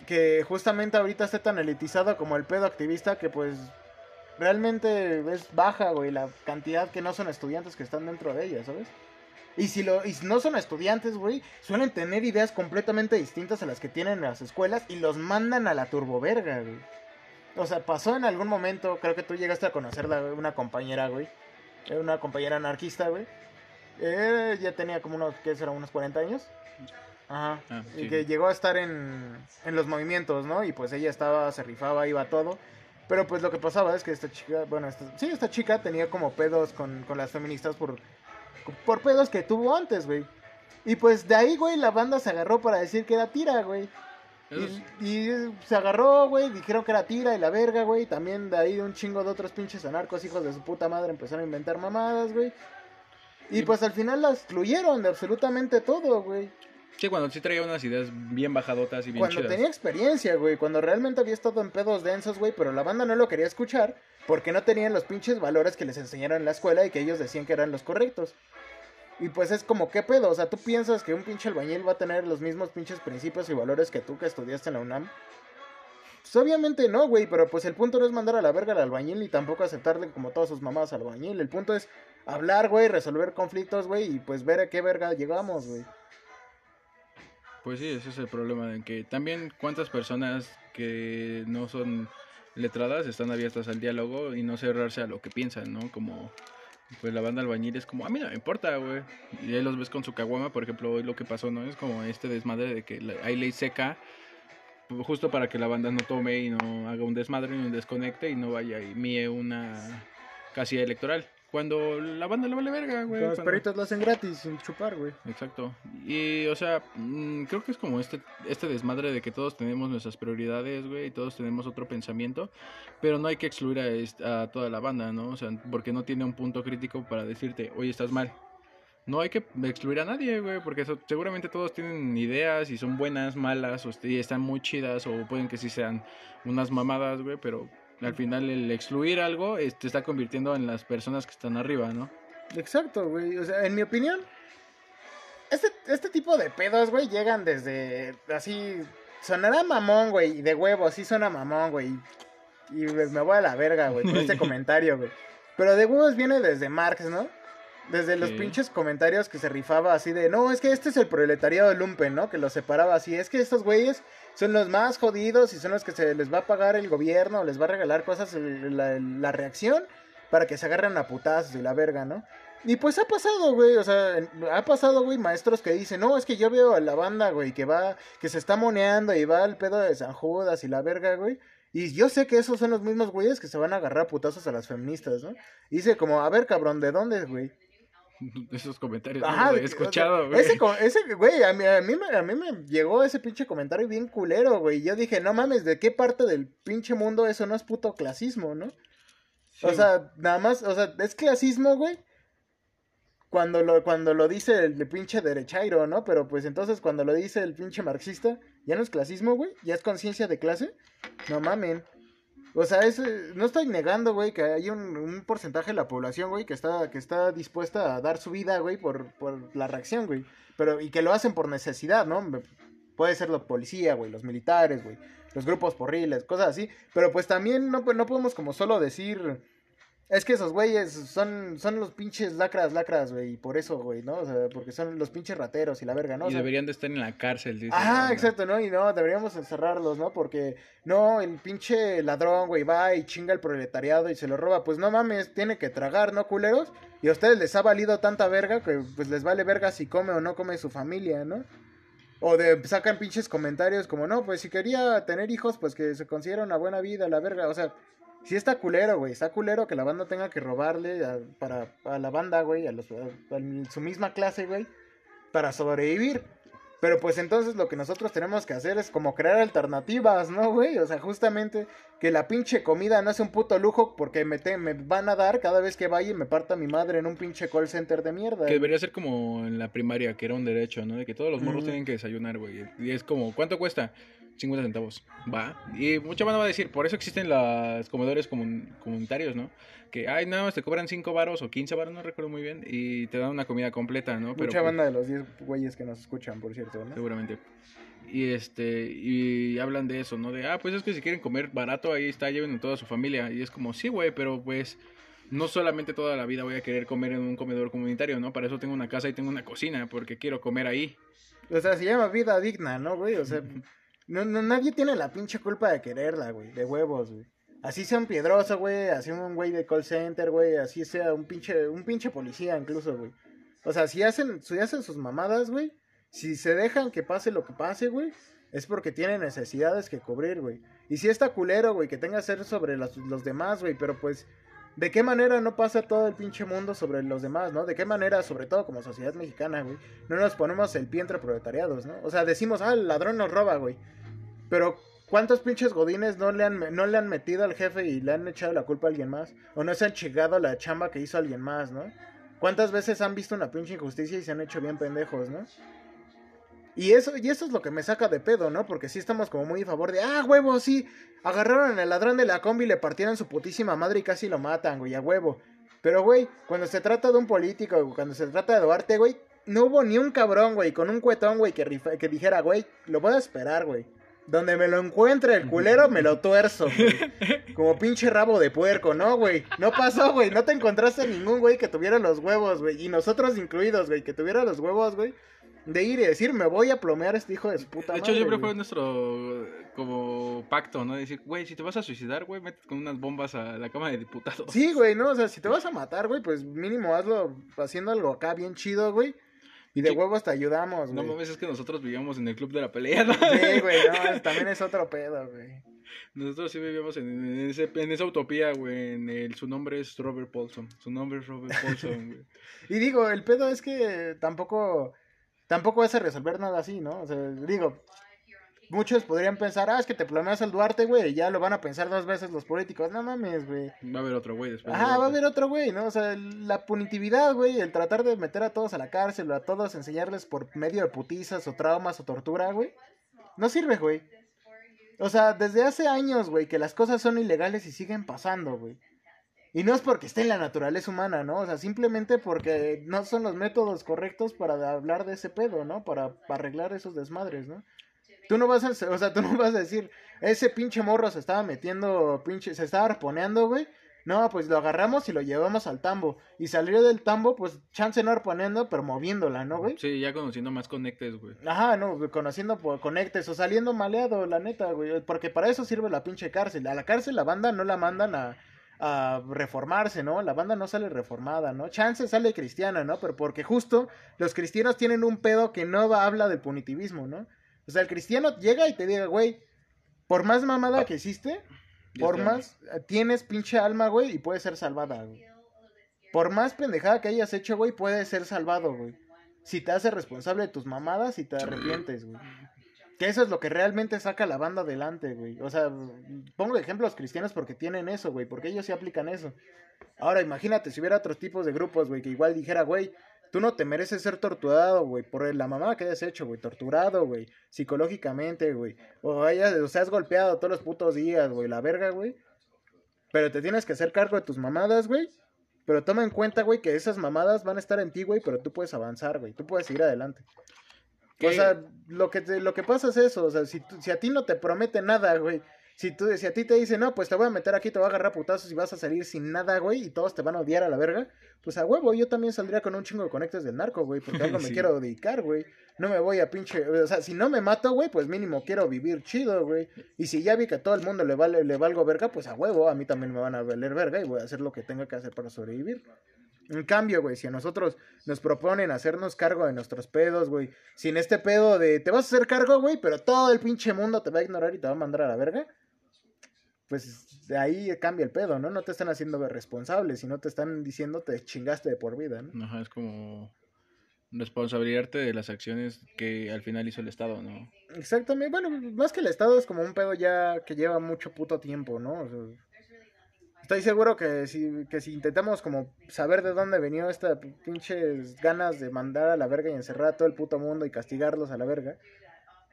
que justamente ahorita esté tan elitizado como el pedo activista que pues realmente es baja, güey, la cantidad que no son estudiantes que están dentro de ella, ¿sabes? Y si, lo, y si no son estudiantes, güey, suelen tener ideas completamente distintas a las que tienen en las escuelas y los mandan a la turboverga, güey. O sea, pasó en algún momento, creo que tú llegaste a conocerla, güey, una compañera, güey. Era una compañera anarquista, güey. Eh, ya tenía como unos, ¿qué será? Unos 40 años. Ajá. Ah, y que llegó a estar en, en los movimientos, ¿no? Y pues ella estaba, se rifaba, iba a todo. Pero pues lo que pasaba es que esta chica, bueno, esta, sí, esta chica tenía como pedos con, con las feministas por, por pedos que tuvo antes, güey. Y pues de ahí, güey, la banda se agarró para decir que era tira, güey. Y, y se agarró, güey, dijeron que era tira y la verga, güey. También de ahí un chingo de otros pinches anarcos, hijos de su puta madre, empezaron a inventar mamadas, güey. Y Y- pues al final la excluyeron de absolutamente todo, güey. Sí, cuando sí traía unas ideas bien bajadotas y bien Cuando chidas. tenía experiencia, güey. Cuando realmente había estado en pedos densos, güey. Pero la banda no lo quería escuchar porque no tenían los pinches valores que les enseñaron en la escuela y que ellos decían que eran los correctos. Y pues es como, ¿qué pedo? O sea, ¿tú piensas que un pinche albañil va a tener los mismos pinches principios y valores que tú que estudiaste en la UNAM? Pues obviamente no, güey, pero pues el punto no es mandar a la verga al albañil ni tampoco aceptarle como todas sus mamás al albañil. El punto es hablar, güey, resolver conflictos, güey, y pues ver a qué verga llegamos, güey. Pues sí, ese es el problema, de que también cuántas personas que no son letradas están abiertas al diálogo y no cerrarse a lo que piensan, ¿no? Como pues la banda albañil es como, a mí no me importa, güey. Y ahí los ves con su caguama, por ejemplo, hoy lo que pasó, ¿no? Es como este desmadre de que hay ley seca justo para que la banda no tome y no haga un desmadre ni un desconecte y no vaya y mie una casilla electoral. Cuando la banda le vale verga, güey. Los cuando- perritos lo hacen gratis, sin chupar, güey. Exacto. Y, o sea, mm, creo que es como este, este desmadre de que todos tenemos nuestras prioridades, güey, y todos tenemos otro pensamiento, pero no hay que excluir a, a toda la banda, ¿no? O sea, porque no tiene un punto crítico para decirte, oye, estás mal. No hay que excluir a nadie, güey, porque eso- seguramente todos tienen ideas y son buenas, malas, o y están muy chidas, o pueden que sí sean unas mamadas, güey, pero al final el excluir algo te está convirtiendo en las personas que están arriba, ¿no? Exacto, güey. O sea, en mi opinión, este, este tipo de pedos, güey, llegan desde así. Sonará mamón, güey, y de huevo, así suena mamón, güey. Y me me voy a la verga, güey, por este comentario, güey. Pero de huevos viene desde Marx, ¿no? Desde los pinches comentarios que se rifaba así de, no, es que este es el proletariado lumpen, ¿no? Que los separaba así, es que estos güeyes son los más jodidos y son los que se les va a pagar el gobierno, les va a regalar cosas, la, la reacción, para que se agarren a putazos y la verga, ¿no? Y pues ha pasado, güey, o sea, ha pasado, güey, maestros que dicen, no, es que yo veo a la banda, güey, que va, que se está moneando y va al pedo de San Judas y la verga, güey. Y yo sé que esos son los mismos güeyes que se van a agarrar a putazos a las feministas, ¿no? Y dice como, a ver, cabrón, ¿de dónde, güey? Esos comentarios Ajá, no los he escuchado, güey. Ese, güey, a mí, a, mí, me- a mí me llegó ese pinche comentario bien culero, güey. Yo dije, no mames, ¿de qué parte del pinche mundo eso no es puto clasismo, no? O sea, nada más, o sea, es clasismo, güey. Cuando lo, cuando lo dice el, pinche derechairo, ¿no? Pero pues entonces cuando lo dice el pinche marxista, ya no es clasismo, güey. Ya es conciencia de clase. No mamen. O sea, es, eh, no estoy negando, güey, que hay un, porcentaje de la población, güey, que está, que está dispuesta a dar su vida, güey, por, por la reacción, güey. Pero, y que lo hacen por necesidad, ¿no? Puede ser la policía, güey, los militares, güey, los grupos porriles, cosas así. Pero pues también no, no podemos como solo decir, es que esos güeyes son, son los pinches lacras, lacras, güey, y por eso, güey, ¿no? O sea, porque son los pinches rateros y la verga, ¿no? O y deberían de estar en la cárcel, dice. Ajá, ¿no? exacto, ¿no? Y no, deberíamos encerrarlos, ¿no? Porque, no, el pinche ladrón, güey, va y chinga el proletariado y se lo roba. Pues no mames, tiene que tragar, ¿no, culeros? Y a ustedes les ha valido tanta verga que pues les vale verga si come o no come su familia, ¿no? O de sacan pinches comentarios como, no, pues si quería tener hijos, pues que se considera una buena vida, la verga. O sea, sí está culero, güey. Está culero que la banda tenga que robarle a, para, a la banda, güey, a, los, a, a su misma clase, güey, para sobrevivir. Pero pues entonces lo que nosotros tenemos que hacer es como crear alternativas, ¿no, güey? O sea, justamente que la pinche comida no es un puto lujo porque me, te- me van a dar cada vez que vaya y me parta mi madre en un pinche call center de mierda. Que debería ser como en la primaria, que era un derecho, ¿no? De que todos los morros tienen que desayunar, güey. Y es como, ¿cuánto cuesta? 50 centavos. Va. Y mucha banda va a decir, por eso existen los comedores comun- comunitarios, ¿no? Que, ay, nada más te cobran 5 varos o 15 varos, no recuerdo muy bien, y te dan una comida completa, ¿no? Pero, Mucha pues, banda de los 10 güeyes que nos escuchan, por cierto, ¿no? Seguramente. Y este, y hablan de eso, ¿no? De, ah, pues es que si quieren comer barato, ahí está, lleven a toda su familia. Y es como, sí, güey, pero pues no solamente toda la vida voy a querer comer en un comedor comunitario, ¿no? Para eso tengo una casa y tengo una cocina, porque quiero comer ahí. O sea, se llama vida digna, ¿no, güey? O sea, no, no, nadie tiene la pinche culpa de quererla, güey, de huevos, güey. Así sea un piedroso, güey, así un güey de call center, güey, así sea un pinche, un pinche policía incluso, güey. O sea, si hacen, si hacen sus mamadas, güey, si se dejan que pase lo que pase, güey, es porque tienen necesidades que cubrir, güey. Y si está culero, güey, que tenga ser sobre los, los demás, güey, pero pues, ¿de qué manera no pasa todo el pinche mundo sobre los demás, no? ¿De qué manera, sobre todo como sociedad mexicana, güey, no nos ponemos el pie entre proletariados, ¿no? O sea, decimos, ah, el ladrón nos roba, güey. Pero, ¿cuántos pinches godines no le, han, no le han metido al jefe y le han echado la culpa a alguien más? O no se han chingado la chamba que hizo alguien más, ¿no? ¿Cuántas veces han visto una pinche injusticia y se han hecho bien pendejos, ¿no? Y eso, y eso es lo que me saca de pedo, ¿no? Porque sí estamos como muy a favor de, ah, huevo, sí, agarraron al ladrón de la combi, le partieron su putísima madre y casi lo matan, güey, a huevo. Pero, güey, cuando se trata de un político, cuando se trata de Duarte, güey, no hubo ni un cabrón, güey, con un cuetón, güey, que, que dijera, güey, lo voy a esperar, güey. Donde me lo encuentre el culero, me lo tuerzo, güey. Como pinche rabo de puerco, ¿no, güey? No pasó, güey. No te encontraste ningún güey que tuviera los huevos, güey. Y nosotros incluidos, güey, que tuviera los huevos, güey. De ir y decir, me voy a plomear a este hijo de puta De hecho, siempre fue nuestro como pacto, ¿no? Decir, güey, si te vas a suicidar, güey, mete con unas bombas a la Cámara de Diputados. Sí, güey, no, o sea, si te vas a matar, güey, pues mínimo hazlo haciendo algo acá bien chido, güey. Y de huevos te ayudamos, güey. No mames, es que nosotros vivíamos en el club de la pelea, ¿no? Sí, güey, no, también es otro pedo, güey. Nosotros sí vivíamos en, ese, en esa utopía, güey. En el, su nombre es Robert Paulson. Su nombre es Robert Paulson, güey. y digo, el pedo es que tampoco, tampoco vas a resolver nada así, ¿no? O sea, digo, muchos podrían pensar, ah, es que te planeas al Duarte, güey, y ya lo van a pensar dos veces los políticos. No mames, güey. Va a haber otro güey después. Ah, va a haber otro güey, ¿no? O sea, la punitividad, güey, el tratar de meter a todos a la cárcel o a todos enseñarles por medio de putizas o traumas o tortura, güey. No sirve, güey. O sea, desde hace años, güey, que las cosas son ilegales y siguen pasando, güey. Y no es porque esté en la naturaleza humana, ¿no? O sea, simplemente porque no son los métodos correctos para hablar de ese pedo, ¿no? Para, para arreglar esos desmadres, ¿no? Tú no vas a, o sea, tú no vas a decir, ese pinche morro se estaba metiendo, pinche, se estaba arponeando, güey. No, pues lo agarramos y lo llevamos al tambo. Y salió del tambo, pues chance no arponeando, pero moviéndola, ¿no, güey? Sí, ya conociendo más conectes, güey. Ajá, no, conociendo por conectes o saliendo maleado, la neta, güey. Porque para eso sirve la pinche cárcel. A la cárcel la banda no la mandan a, a reformarse, ¿no? La banda no sale reformada, ¿no? Chance sale cristiana, ¿no? Pero porque justo los cristianos tienen un pedo que no habla del punitivismo, ¿no? O sea, el cristiano llega y te diga, güey, por más mamada que hiciste, por más, eh, tienes pinche alma, güey, y puedes ser salvada, güey. Por más pendejada que hayas hecho, güey, puedes ser salvado, güey. Si te haces responsable de tus mamadas y te arrepientes, güey. Que eso es lo que realmente saca la banda adelante, güey. O sea, pongo ejemplos cristianos porque tienen eso, güey. Porque ellos sí aplican eso. Ahora, imagínate si hubiera otros tipos de grupos, güey, que igual dijera, güey, Tú no te mereces ser torturado, güey, por la mamá que hayas hecho, güey. Torturado, güey. Psicológicamente, güey. O, hayas, o seas golpeado todos los putos días, güey. La verga, güey. Pero te tienes que hacer cargo de tus mamadas, güey. Pero toma en cuenta, güey, que esas mamadas van a estar en ti, güey, pero tú puedes avanzar, güey. Tú puedes seguir adelante. O sea, lo que, lo que pasa es eso. O sea, si, si a ti no te promete nada, güey, si, tú, si a ti te dicen, no, pues te voy a meter aquí, te voy a agarrar putazos y vas a salir sin nada, güey, y todos te van a odiar a la verga, pues a huevo, yo también saldría con un chingo de conectes del narco, güey, porque algo me quiero dedicar, güey. No me voy a pinche, o sea, si no me mato, güey, pues mínimo quiero vivir chido, güey. Y si ya vi que a todo el mundo le vale, le valgo verga, pues a huevo, a mí también me van a valer verga y voy a hacer lo que tenga que hacer para sobrevivir. En cambio, güey, si a nosotros nos proponen hacernos cargo de nuestros pedos, güey, sin este pedo de te vas a hacer cargo, güey, pero todo el pinche mundo te va a ignorar y te va a mandar a la verga, pues de ahí cambia el pedo, ¿no? No te están haciendo responsable, sino te están diciendo te chingaste de por vida, ¿no? Ajá, es como responsabilizarte de las acciones que al final hizo el Estado, ¿no? Exactamente, bueno, más que el Estado es como un pedo ya que lleva mucho puto tiempo, ¿no? Estoy seguro que si, que si intentamos como saber de dónde venía esta pinches ganas de mandar a la verga y encerrar a todo el puto mundo y castigarlos a la verga,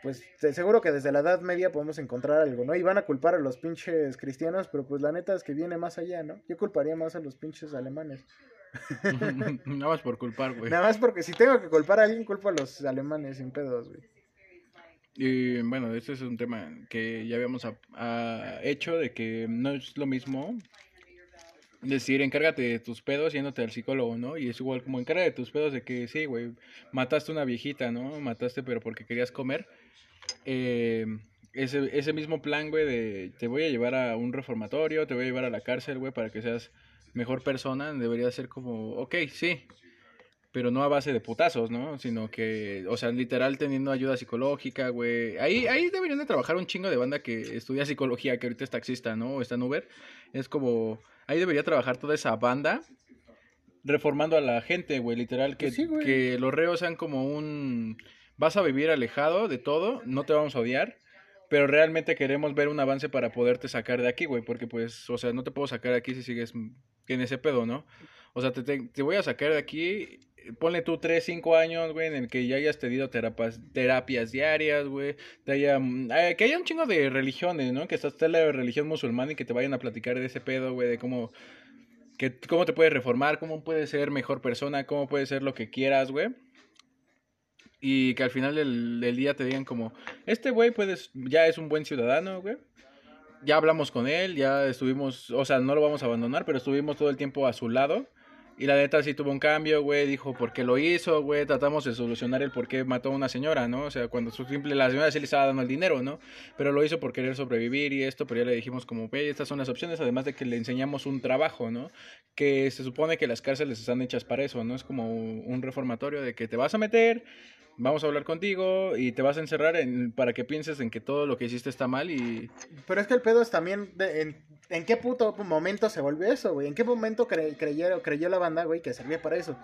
pues seguro que desde la Edad Media podemos encontrar algo, ¿no? Y van a culpar a los pinches cristianos, pero pues la neta es que viene más allá, ¿no? Yo culparía más a los pinches alemanes. Nada más por culpar, güey. Nada más porque si tengo que culpar a alguien, culpo a los alemanes sin pedos, güey. Y bueno, este es un tema que ya habíamos hecho de que no es lo mismo decir encárgate de tus pedos yéndote al psicólogo, ¿no? Y es igual como encárgate de tus pedos de que sí, güey, mataste una viejita, ¿no? Mataste pero porque querías comer eh, ese, ese mismo plan, güey, de te voy a llevar a un reformatorio, te voy a llevar a la cárcel, güey, para que seas mejor persona, debería ser como, ok, sí, pero no a base de putazos, ¿no? Sino que, o sea, literal teniendo ayuda psicológica, güey. Ahí, ahí deberían de trabajar un chingo de banda que estudia psicología, que ahorita es taxista, ¿no? O está en Uber. Es como, ahí debería trabajar toda esa banda reformando a la gente, güey, literal, que, pues que los reos sean como un vas a vivir alejado de todo, no te vamos a odiar, pero realmente queremos ver un avance para poderte sacar de aquí, güey, porque pues, o sea, no te puedo sacar de aquí si sigues en ese pedo, ¿no? O sea, te, te, voy a sacar de aquí ponle tú 3, 5 años, güey, en el que ya hayas tenido terapias, terapias diarias, güey, te haya, eh, que haya un chingo de religiones, ¿no? Que estás en la religión musulmana y que te vayan a platicar de ese pedo, güey, de cómo, que, cómo te puedes reformar, cómo puedes ser mejor persona, cómo puedes ser lo que quieras, güey. Y que al final del, del día te digan como, este güey puedes, ya es un buen ciudadano, güey ya hablamos con él, ya estuvimos, o sea, no lo vamos a abandonar, pero estuvimos todo el tiempo a su lado. Y la neta sí tuvo un cambio, güey, dijo por qué lo hizo, güey, tratamos de solucionar el por qué mató a una señora, ¿no? O sea, cuando su simple, la señora sí le estaba dando el dinero, ¿no? Pero lo hizo por querer sobrevivir y esto, pero ya le dijimos como, güey, estas son las opciones, además de que le enseñamos un trabajo, ¿no? Que se supone que las cárceles están hechas para eso, ¿no? Es como un reformatorio de que te vas a meter, vamos a hablar contigo y te vas a encerrar en, para que pienses en que todo lo que hiciste está mal y... Pero es que el pedo es también en, en, qué puto momento se volvió eso, güey. ¿En qué momento creyó, creyó la banda, güey, que servía para eso?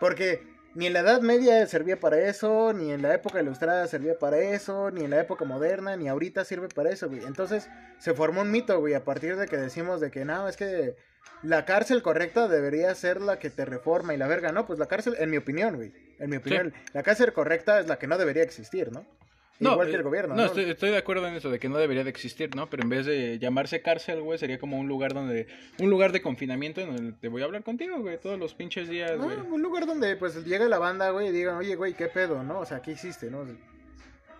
Porque ni en la Edad Media servía para eso, ni en la época ilustrada servía para eso, ni en la época moderna, ni ahorita sirve para eso, güey. Entonces se formó un mito, güey, a partir de que decimos de que no, es que la cárcel correcta debería ser la que te reforma y la verga, ¿no? Pues la cárcel, en mi opinión, güey, en mi opinión, la cárcel correcta es la que no debería existir, ¿no? No, Igual que el eh, gobierno. No, Estoy, estoy, de acuerdo en eso, de que no debería de existir, ¿no? Pero en vez de llamarse cárcel, güey, sería como un lugar donde... Un lugar de confinamiento en el te voy a hablar contigo, güey, todos los pinches días, güey. un lugar donde, pues, llega la banda, güey, y digan, oye, güey, ¿qué pedo, no? O sea, ¿qué hiciste, no?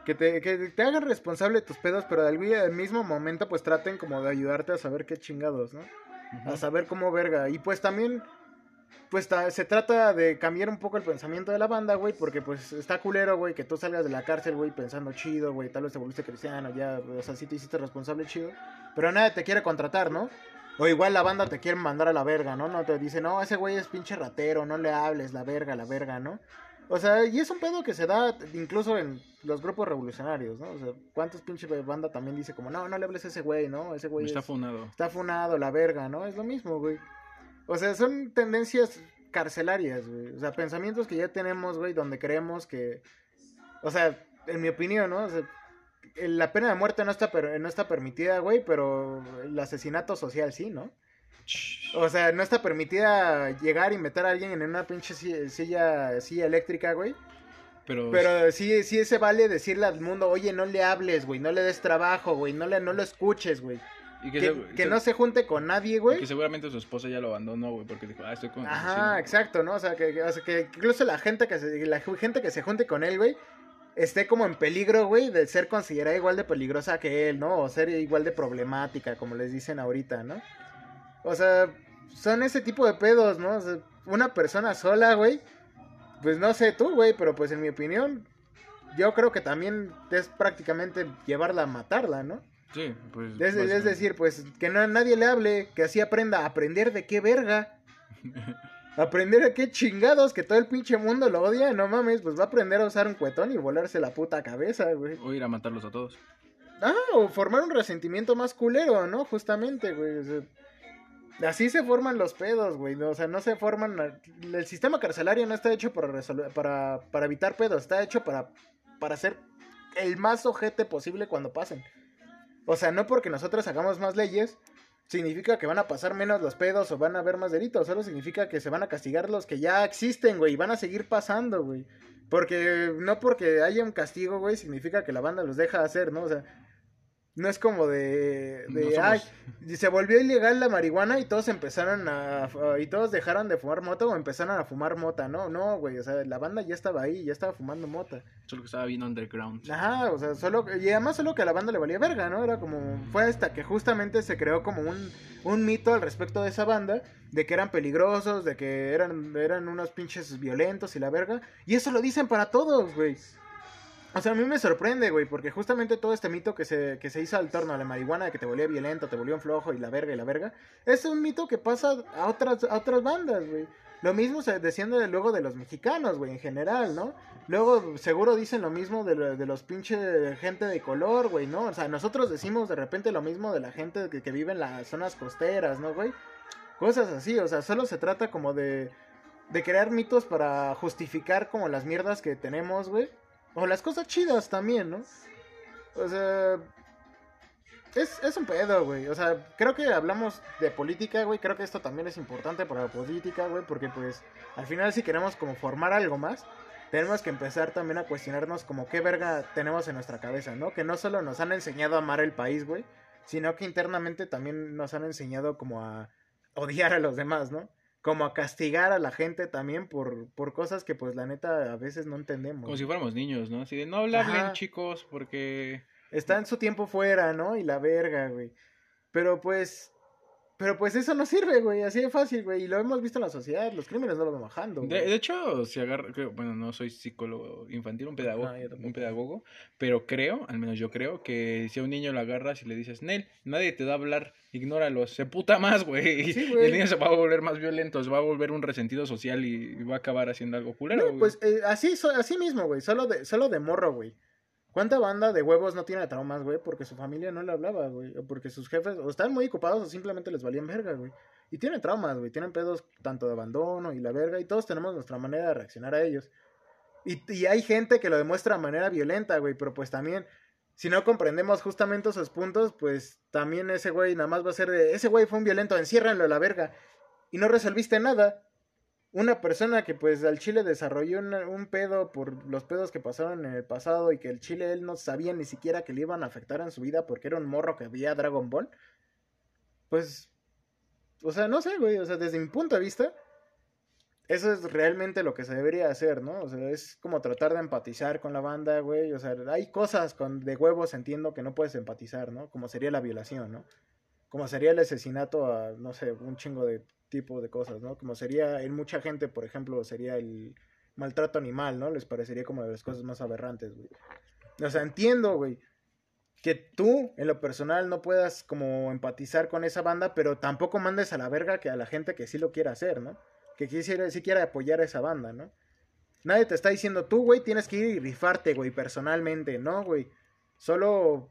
Que te, que te hagan responsable de tus pedos, pero al mismo momento, pues, traten como de ayudarte a saber qué chingados, ¿no? A saber cómo verga. Y pues también, pues se trata de cambiar un poco el pensamiento de la banda, güey, porque pues está culero, güey, que tú salgas de la cárcel, güey, pensando chido, güey, tal vez te volviste cristiano, ya, o sea, sí te hiciste responsable chido, pero nadie te quiere contratar, ¿no? O igual la banda te quiere mandar a la verga, ¿no? No te dice, no, ese güey es pinche ratero, no le hables, la verga, la verga, ¿no? O sea, y es un pedo que se da incluso en los grupos revolucionarios, ¿no? O sea, ¿cuántos pinches banda también dice como, no, no le hables a ese güey, ¿no? Ese güey está funado. Está funado, la verga, ¿no? Es lo mismo, güey. O sea, son tendencias carcelarias, güey. O sea, pensamientos que ya tenemos, güey, donde creemos que... O sea, en mi opinión, ¿no? O sea, la pena de muerte no está, no está permitida, güey, pero el asesinato social sí, ¿no? O sea, no está permitida llegar y meter a alguien en una pinche silla, silla eléctrica, güey. Pero, Pero sí, sí se vale decirle al mundo, oye, no le hables, güey, no le des trabajo, güey, no, le, no lo escuches, güey. que, no se junte con nadie, güey. Que seguramente su esposa ya lo abandonó, güey, porque dijo, ah, estoy con... Ajá, exacto, ¿no? O sea, que, que incluso la gente que se, la gente que se junte con él, güey, esté como en peligro, güey, de ser considerada igual de peligrosa que él, ¿no? O ser igual de problemática, como les dicen ahorita, ¿no? O sea, son ese tipo de pedos, ¿no? O sea, una persona sola, güey. Pues no sé tú, güey, pero pues en mi opinión, yo creo que también es prácticamente llevarla a matarla, ¿no? Sí, pues. Es, es decir, pues que no, nadie le hable, que así aprenda a aprender de qué verga. aprender a qué chingados, que todo el pinche mundo lo odia, no mames, pues va a aprender a usar un cuetón y volarse la puta cabeza, güey. O ir a matarlos a todos. Ah, o formar un resentimiento más culero, ¿no? Justamente, güey. O sea, Así se forman los pedos, güey. O sea, no se forman. El sistema carcelario no está hecho para resolver, para, para evitar pedos, está hecho para, para ser el más ojete posible cuando pasen. O sea, no porque nosotros hagamos más leyes, significa que van a pasar menos los pedos o van a haber más delitos. Solo significa que se van a castigar los que ya existen, güey. Y van a seguir pasando, güey. Porque no porque haya un castigo, güey, significa que la banda los deja hacer, ¿no? O sea, no es como de, de ay, se volvió ilegal la marihuana y todos empezaron a, y todos dejaron de fumar mota o empezaron a fumar mota, no, no, güey, o sea, la banda ya estaba ahí, ya estaba fumando mota. Solo que estaba bien underground. Ajá, o sea, solo, y además solo que a la banda le valía verga, ¿no? Era como, fue hasta que justamente se creó como un, un mito al respecto de esa banda, de que eran peligrosos, de que eran, eran unos pinches violentos y la verga, y eso lo dicen para todos, güey. O sea, a mí me sorprende, güey, porque justamente todo este mito que se, que se hizo al torno a la marihuana, de que te volvía violento, te volvió un flojo y la verga y la verga, es un mito que pasa a otras, a otras bandas, güey. Lo mismo se desciende luego de los mexicanos, güey, en general, ¿no? Luego seguro dicen lo mismo de, de los pinches gente de color, güey, ¿no? O sea, nosotros decimos de repente lo mismo de la gente que, que vive en las zonas costeras, ¿no, güey? Cosas así, o sea, solo se trata como de, de crear mitos para justificar como las mierdas que tenemos, güey o las cosas chidas también, ¿no? O sea, es, es un pedo, güey. O sea, creo que hablamos de política, güey. Creo que esto también es importante para la política, güey. Porque, pues, al final, si queremos como formar algo más, tenemos que empezar también a cuestionarnos como qué verga tenemos en nuestra cabeza, ¿no? Que no solo nos han enseñado a amar el país, güey. Sino que internamente también nos han enseñado como a odiar a los demás, ¿no? Como a castigar a la gente también por, por cosas que, pues, la neta, a veces no entendemos. Como si fuéramos niños, ¿no? Así de, no hablen, chicos, porque... Está en su tiempo fuera, ¿no? Y la verga, güey. Pero pues. Pero pues eso no sirve, güey. Así de fácil, güey. Y lo hemos visto en la sociedad. Los crímenes no lo van bajando. De, de hecho, si agarra, creo- bueno, no soy psicólogo infantil, un pedagogo, No, un pedagogo, pero creo, al menos yo creo, que si a un niño lo agarras y le dices, Nel, nadie te da a hablar, ignóralo, se puta más, güey. Sí, güey. el niño se va a volver más violento, se va a volver un resentido social y, y va a acabar haciendo algo culero. No, güey. pues eh, así, so- así mismo, güey. Solo de, solo de morro, güey. ¿Cuánta banda de huevos no tiene traumas, güey? Porque su familia no le hablaba, güey. O porque sus jefes o están muy ocupados o simplemente les valían verga, güey. Y tienen traumas, güey. Tienen pedos tanto de abandono y la verga. Y todos tenemos nuestra manera de reaccionar a ellos. Y, y hay gente que lo demuestra de manera violenta, güey. Pero pues también, si no comprendemos justamente esos puntos, pues también ese güey nada más va a ser de... Ese güey fue un violento, enciérranlo a la verga. Y no resolviste nada una persona que pues al Chile desarrolló un pedo por los pedos que pasaron en el pasado y que el Chile él no sabía ni siquiera que le iban a afectar en su vida porque era un morro que veía Dragon Ball, pues, o sea, no sé, güey, o sea, desde mi punto de vista, eso es realmente lo que se debería hacer, ¿no? O sea, es como tratar de empatizar con la banda, güey, o sea, hay cosas con de huevos, entiendo que no puedes empatizar, ¿no? Como sería la violación, ¿no? Como sería el asesinato a, no sé, un chingo de tipo de cosas, ¿no? Como sería, en mucha gente, por ejemplo, sería el maltrato animal, ¿no? Les parecería como de las cosas más aberrantes, güey. O sea, entiendo, güey, que tú, en lo personal, no puedas como empatizar con esa banda, pero tampoco mandes a la verga que a la gente que sí lo quiera hacer, ¿no? Que quisiera, sí quiera apoyar a esa banda, ¿no? Nadie te está diciendo, tú, güey, tienes que ir y rifarte, güey, personalmente, ¿no, güey? Solo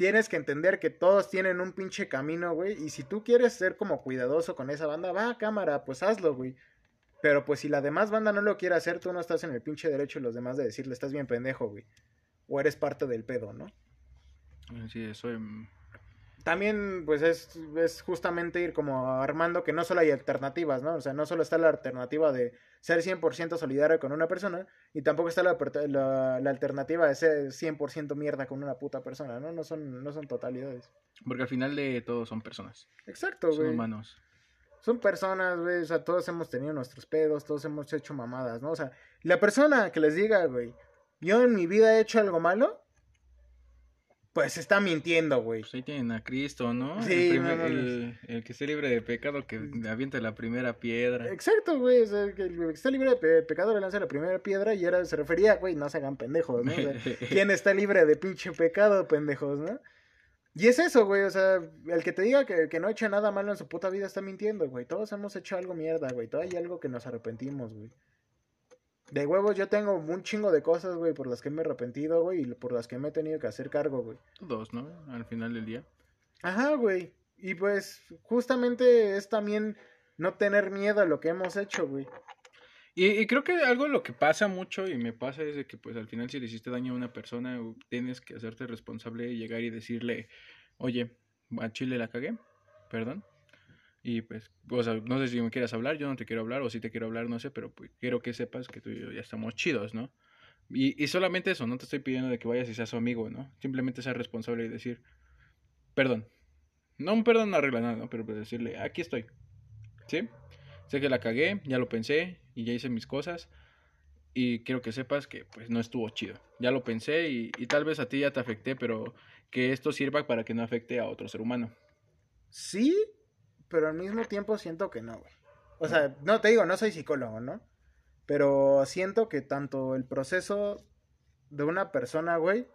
tienes que entender que todos tienen un pinche camino, güey. Y si tú quieres ser como cuidadoso con esa banda, va cámara, pues hazlo, güey. Pero pues si la demás banda no lo quiere hacer, tú no estás en el pinche derecho de los demás de decirle, estás bien pendejo, güey. O eres parte del pedo, ¿no? Sí, soy... También, pues es, es justamente ir como armando que no solo hay alternativas, ¿no? O sea, no solo está la alternativa de ser 100% solidario con una persona, y tampoco está la, la, la alternativa de ser 100% mierda con una puta persona, ¿no? No son, no son totalidades. Porque al final de todo son personas, Exacto, son güey. humanos. Son personas, güey, o sea, todos hemos tenido nuestros pedos, todos hemos hecho mamadas, ¿no? O sea, la persona que les diga, güey, yo en mi vida he hecho algo malo, pues está mintiendo, güey. Pues ahí tienen a Cristo, ¿no? Sí, el, primer- no mames. el, el que esté libre de pecado, que aviente la primera piedra. Exacto, güey, o sea, que el que está libre de pe- pecado le lanza la primera piedra y era, se refería, güey, no se hagan pendejos, ¿no? O sea, ¿Quién está libre de pinche pecado, pendejos, no? Y es eso, güey, o sea, el que te diga que, que no ha hecho nada malo en su puta vida está mintiendo, güey. Todos hemos hecho algo mierda, güey. Todo hay algo que nos arrepentimos, güey. De huevos yo tengo un chingo de cosas, güey, por las que me he arrepentido, güey, y por las que me he tenido que hacer cargo, güey. Todos, ¿no? Al final del día. Ajá, güey. Y pues justamente es también no tener miedo a lo que hemos hecho, güey. Y, y creo que algo lo que pasa mucho y me pasa es de que pues al final si le hiciste daño a una persona tienes que hacerte responsable y llegar y decirle, oye, a Chile la cagué, perdón. Y pues, o sea, no sé si me quieras hablar, yo no te quiero hablar, o si te quiero hablar, no sé, pero pues quiero que sepas que tú y yo ya estamos chidos, ¿no? Y, y solamente eso, no te estoy pidiendo de que vayas y seas su amigo, ¿no? Simplemente ser responsable y decir, perdón. No un perdón no arregla nada, ¿no? Pero pues decirle, aquí estoy. ¿Sí? Sé que la cagué, ya lo pensé y ya hice mis cosas. Y quiero que sepas que pues no estuvo chido. Ya lo pensé y, y tal vez a ti ya te afecté, pero que esto sirva para que no afecte a otro ser humano. Sí, pero al mismo tiempo siento que no, güey. O sea, no te digo, no soy psicólogo, ¿no? Pero siento que tanto el proceso de una persona, güey,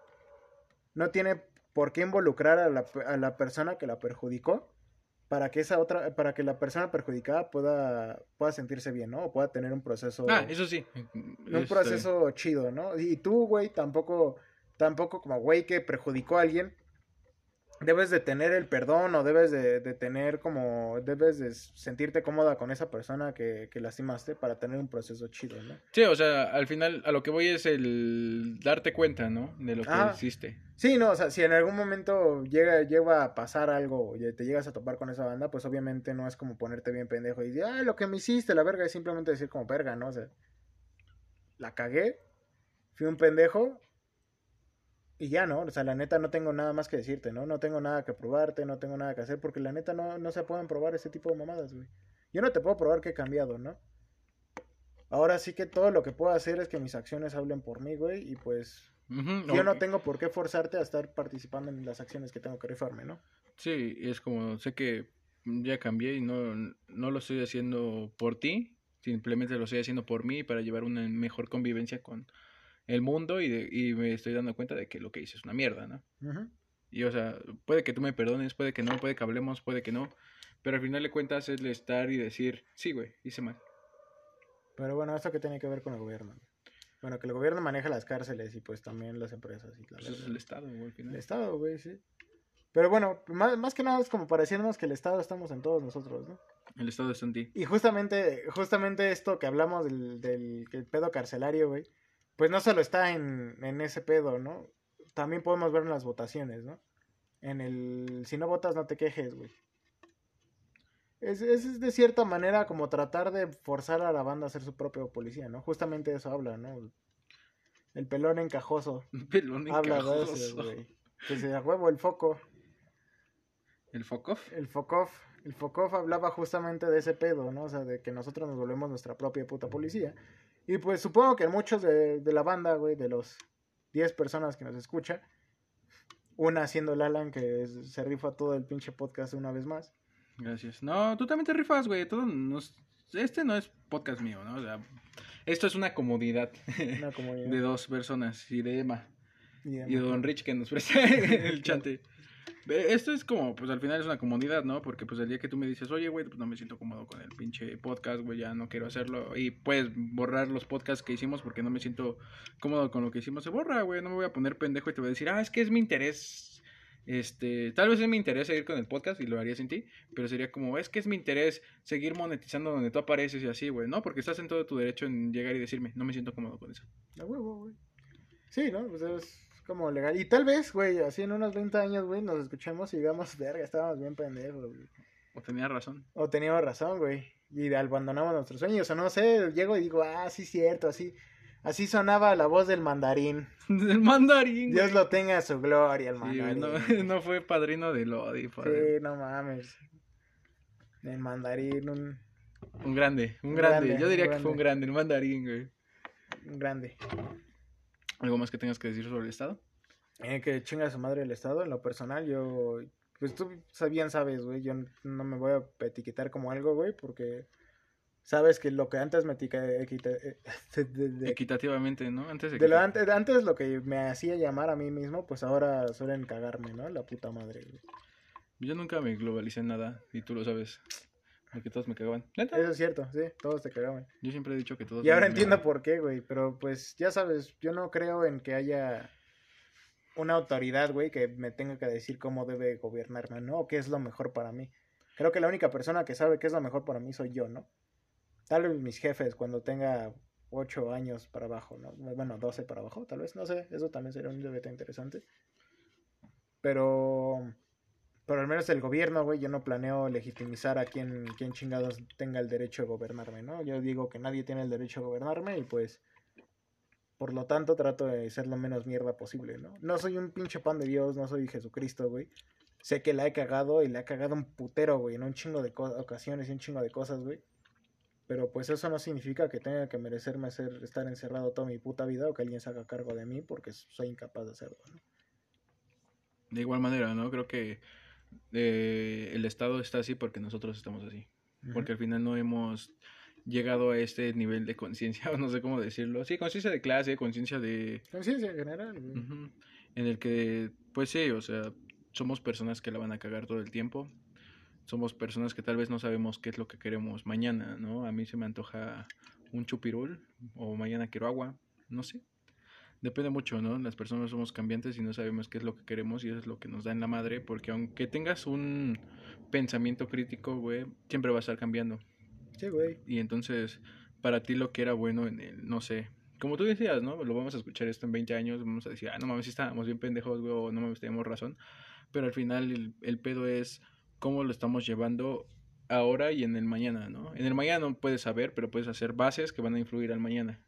no tiene por qué involucrar a la, a la persona que la perjudicó para que esa otra, para que la persona perjudicada pueda, pueda sentirse bien, ¿no? O pueda tener un proceso, Ah, eso sí. un Este, proceso chido, ¿no? Y tú, güey, tampoco, tampoco como güey que perjudicó a alguien, debes de tener el perdón o debes de, de tener como, debes de sentirte cómoda con esa persona que, que lastimaste para tener un proceso chido, ¿no? Sí, o sea, al final a lo que voy es el darte cuenta, ¿no? De lo que hiciste. Sí, no, o sea, si en algún momento llega, llega a pasar algo y te llegas a topar con esa banda, pues obviamente no es como ponerte bien pendejo y decir, ah, lo que me hiciste, la verga, es simplemente decir como verga, ¿no? O sea, la cagué, fui un pendejo y ya, ¿no? O sea, la neta no tengo nada más que decirte, ¿no? No tengo nada que probarte, no tengo nada que hacer, porque la neta no, no se pueden probar ese tipo de mamadas, güey. Yo no te puedo probar que he cambiado, ¿no? Ahora sí que todo lo que puedo hacer es que mis acciones hablen por mí, güey, y pues yo no tengo por qué forzarte a estar participando en las acciones que tengo que rifarme, ¿no? Sí, es como, sé que ya cambié y no, no lo estoy haciendo por ti, simplemente lo estoy haciendo por mí para llevar una mejor convivencia con el mundo y, de- y me estoy dando cuenta de que lo que hice es una mierda, ¿no? Y o sea, puede que tú me perdones, puede que no, puede que hablemos, puede que no, pero al final de cuentas es el estar y decir, sí, güey, hice mal. Pero bueno, ¿esto qué tiene que ver con el gobierno? Bueno, que el gobierno maneja las cárceles y pues también las empresas y la Pues es el Estado, güey, al El final. Estado, güey, sí. Pero bueno, más, más que nada es como para decirnos que el Estado estamos en todos nosotros, ¿no? El Estado está en ti. Y justamente, justamente esto que hablamos del, del que el pedo carcelario, güey, pues no solo está en, en ese pedo, ¿no? También podemos ver en las votaciones, ¿no? En el, si no votas, no te quejes, güey. Es, es de cierta manera como tratar de forzar a la banda a ser su propio policía, ¿no? Justamente eso habla, ¿no? El pelón encajoso Pelón habla de encajoso. eso, güey. Que se huevo el foco. El Focov. El Fokov, el Fokov hablaba justamente de ese pedo, ¿no? O sea, de que nosotros nos volvemos nuestra propia puta policía. Y pues supongo que muchos de, de la banda, güey, de los 10 personas que nos escucha, una siendo el Alan, que es- se rifa todo el pinche podcast una vez más. Gracias. No, tú también te rifas, güey. Todo nos... Este no es podcast mío, ¿no? O sea, esto es una comodidad Una comunidad. de dos personas y de Emma Y y de Don Rich que nos presta el chante. Esto es como, pues al final es una comodidad, ¿no? Porque pues el día que tú me dices, oye, güey, pues no me siento cómodo con el pinche podcast, güey, ya no quiero hacerlo. Y puedes borrar los podcasts que hicimos porque no me siento cómodo con lo que hicimos. Se borra, güey, no me voy a poner pendejo y te voy a decir, ah, es que es mi interés. Este, tal vez es mi interés seguir con el podcast y lo haría sin ti, pero sería como, es que es mi interés seguir monetizando donde tú apareces y así, güey, ¿no? Porque estás en todo tu derecho en llegar y decirme, no me siento cómodo con eso. A huevo, güey. Sí, ¿no? Pues es como legal. Y tal vez, güey, así en unos 20 años, güey, nos escuchemos y digamos, verga, estábamos bien pendejos, güey. O tenía razón. O teníamos razón, güey. Y abandonamos nuestros sueños. O no sé, llego y digo, ah, sí, cierto, así. Así sonaba la voz del mandarín. Del mandarín. Dios lo tenga a su gloria, el Sí, mandarín. no, no fue padrino de Lodi, Sí, fue no mames. El mandarín, un, un grande, un Un grande. grande, Yo diría que fue un grande, el mandarín, güey. un grande. ¿Algo más que tengas que decir sobre el Estado? Eh, que chinga su madre el Estado. En lo personal, yo. Pues tú bien sabes, güey. Yo no me voy a etiquetar como algo, güey, porque. Sabes que lo que antes me de, de- Equitativamente, ¿no? Antes de lo antes, antes lo que me hacía llamar a mí mismo, pues ahora suelen cagarme, ¿no? La puta madre, güey. Yo nunca me globalicé en nada, y tú lo sabes. Porque todos me cagaban. Eso es cierto, sí, todos te cagaban. Yo siempre he dicho que todos... Y ahora me- entiendo por qué, güey, pero pues ya sabes, yo no creo en que haya una autoridad, güey, que me tenga que decir cómo debe gobernarme, ¿no? O qué es lo mejor para mí. Creo que la única persona que sabe qué es lo mejor para mí soy yo, ¿no? Tal vez mis jefes cuando tenga ocho años para abajo, ¿no? Bueno, 12 para abajo, tal vez, no sé, eso también sería un debate interesante. Pero, pero al menos el gobierno, güey, yo no planeo legitimizar a quien, quien chingados tenga el derecho de gobernarme, ¿no? Yo digo que nadie tiene el derecho a gobernarme y pues, por lo tanto, trato de ser lo menos mierda posible, ¿no? No soy un pinche pan de Dios, no soy Jesucristo, güey. Sé que la he cagado y la he cagado un putero, güey, en un chingo de ocasiones y un chingo de cosas, güey. Pero pues eso no significa que tenga que merecerme ser, estar encerrado toda mi puta vida o que alguien se haga cargo de mí porque soy incapaz de hacerlo, ¿no? De igual manera, ¿no? Creo que eh, el Estado está así porque nosotros estamos así. Porque al final no hemos llegado a este nivel de conciencia, o no sé cómo decirlo. Sí, conciencia de clase, conciencia de... Conciencia general. En el que, pues sí, o sea, somos personas que la van a cagar todo el tiempo. Somos personas que tal vez no sabemos qué es lo que queremos mañana, ¿no? A mí se me antoja un chupirul o mañana quiero agua, no sé. Depende mucho, ¿no? Las personas somos cambiantes y no sabemos qué es lo que queremos y eso es lo que nos da en la madre, porque aunque tengas un pensamiento crítico, güey, siempre va a estar cambiando. Sí, güey. Y entonces, para ti lo que era bueno en el, no sé, como tú decías, ¿no? Lo vamos a escuchar esto en 20 años, vamos a decir, ah, no mames, si estábamos bien pendejos, güey, o no mames, tenemos razón. Pero al final el, el pedo es cómo lo estamos llevando ahora y en el mañana, ¿no? En el mañana no puedes saber, pero puedes hacer bases que van a influir al mañana.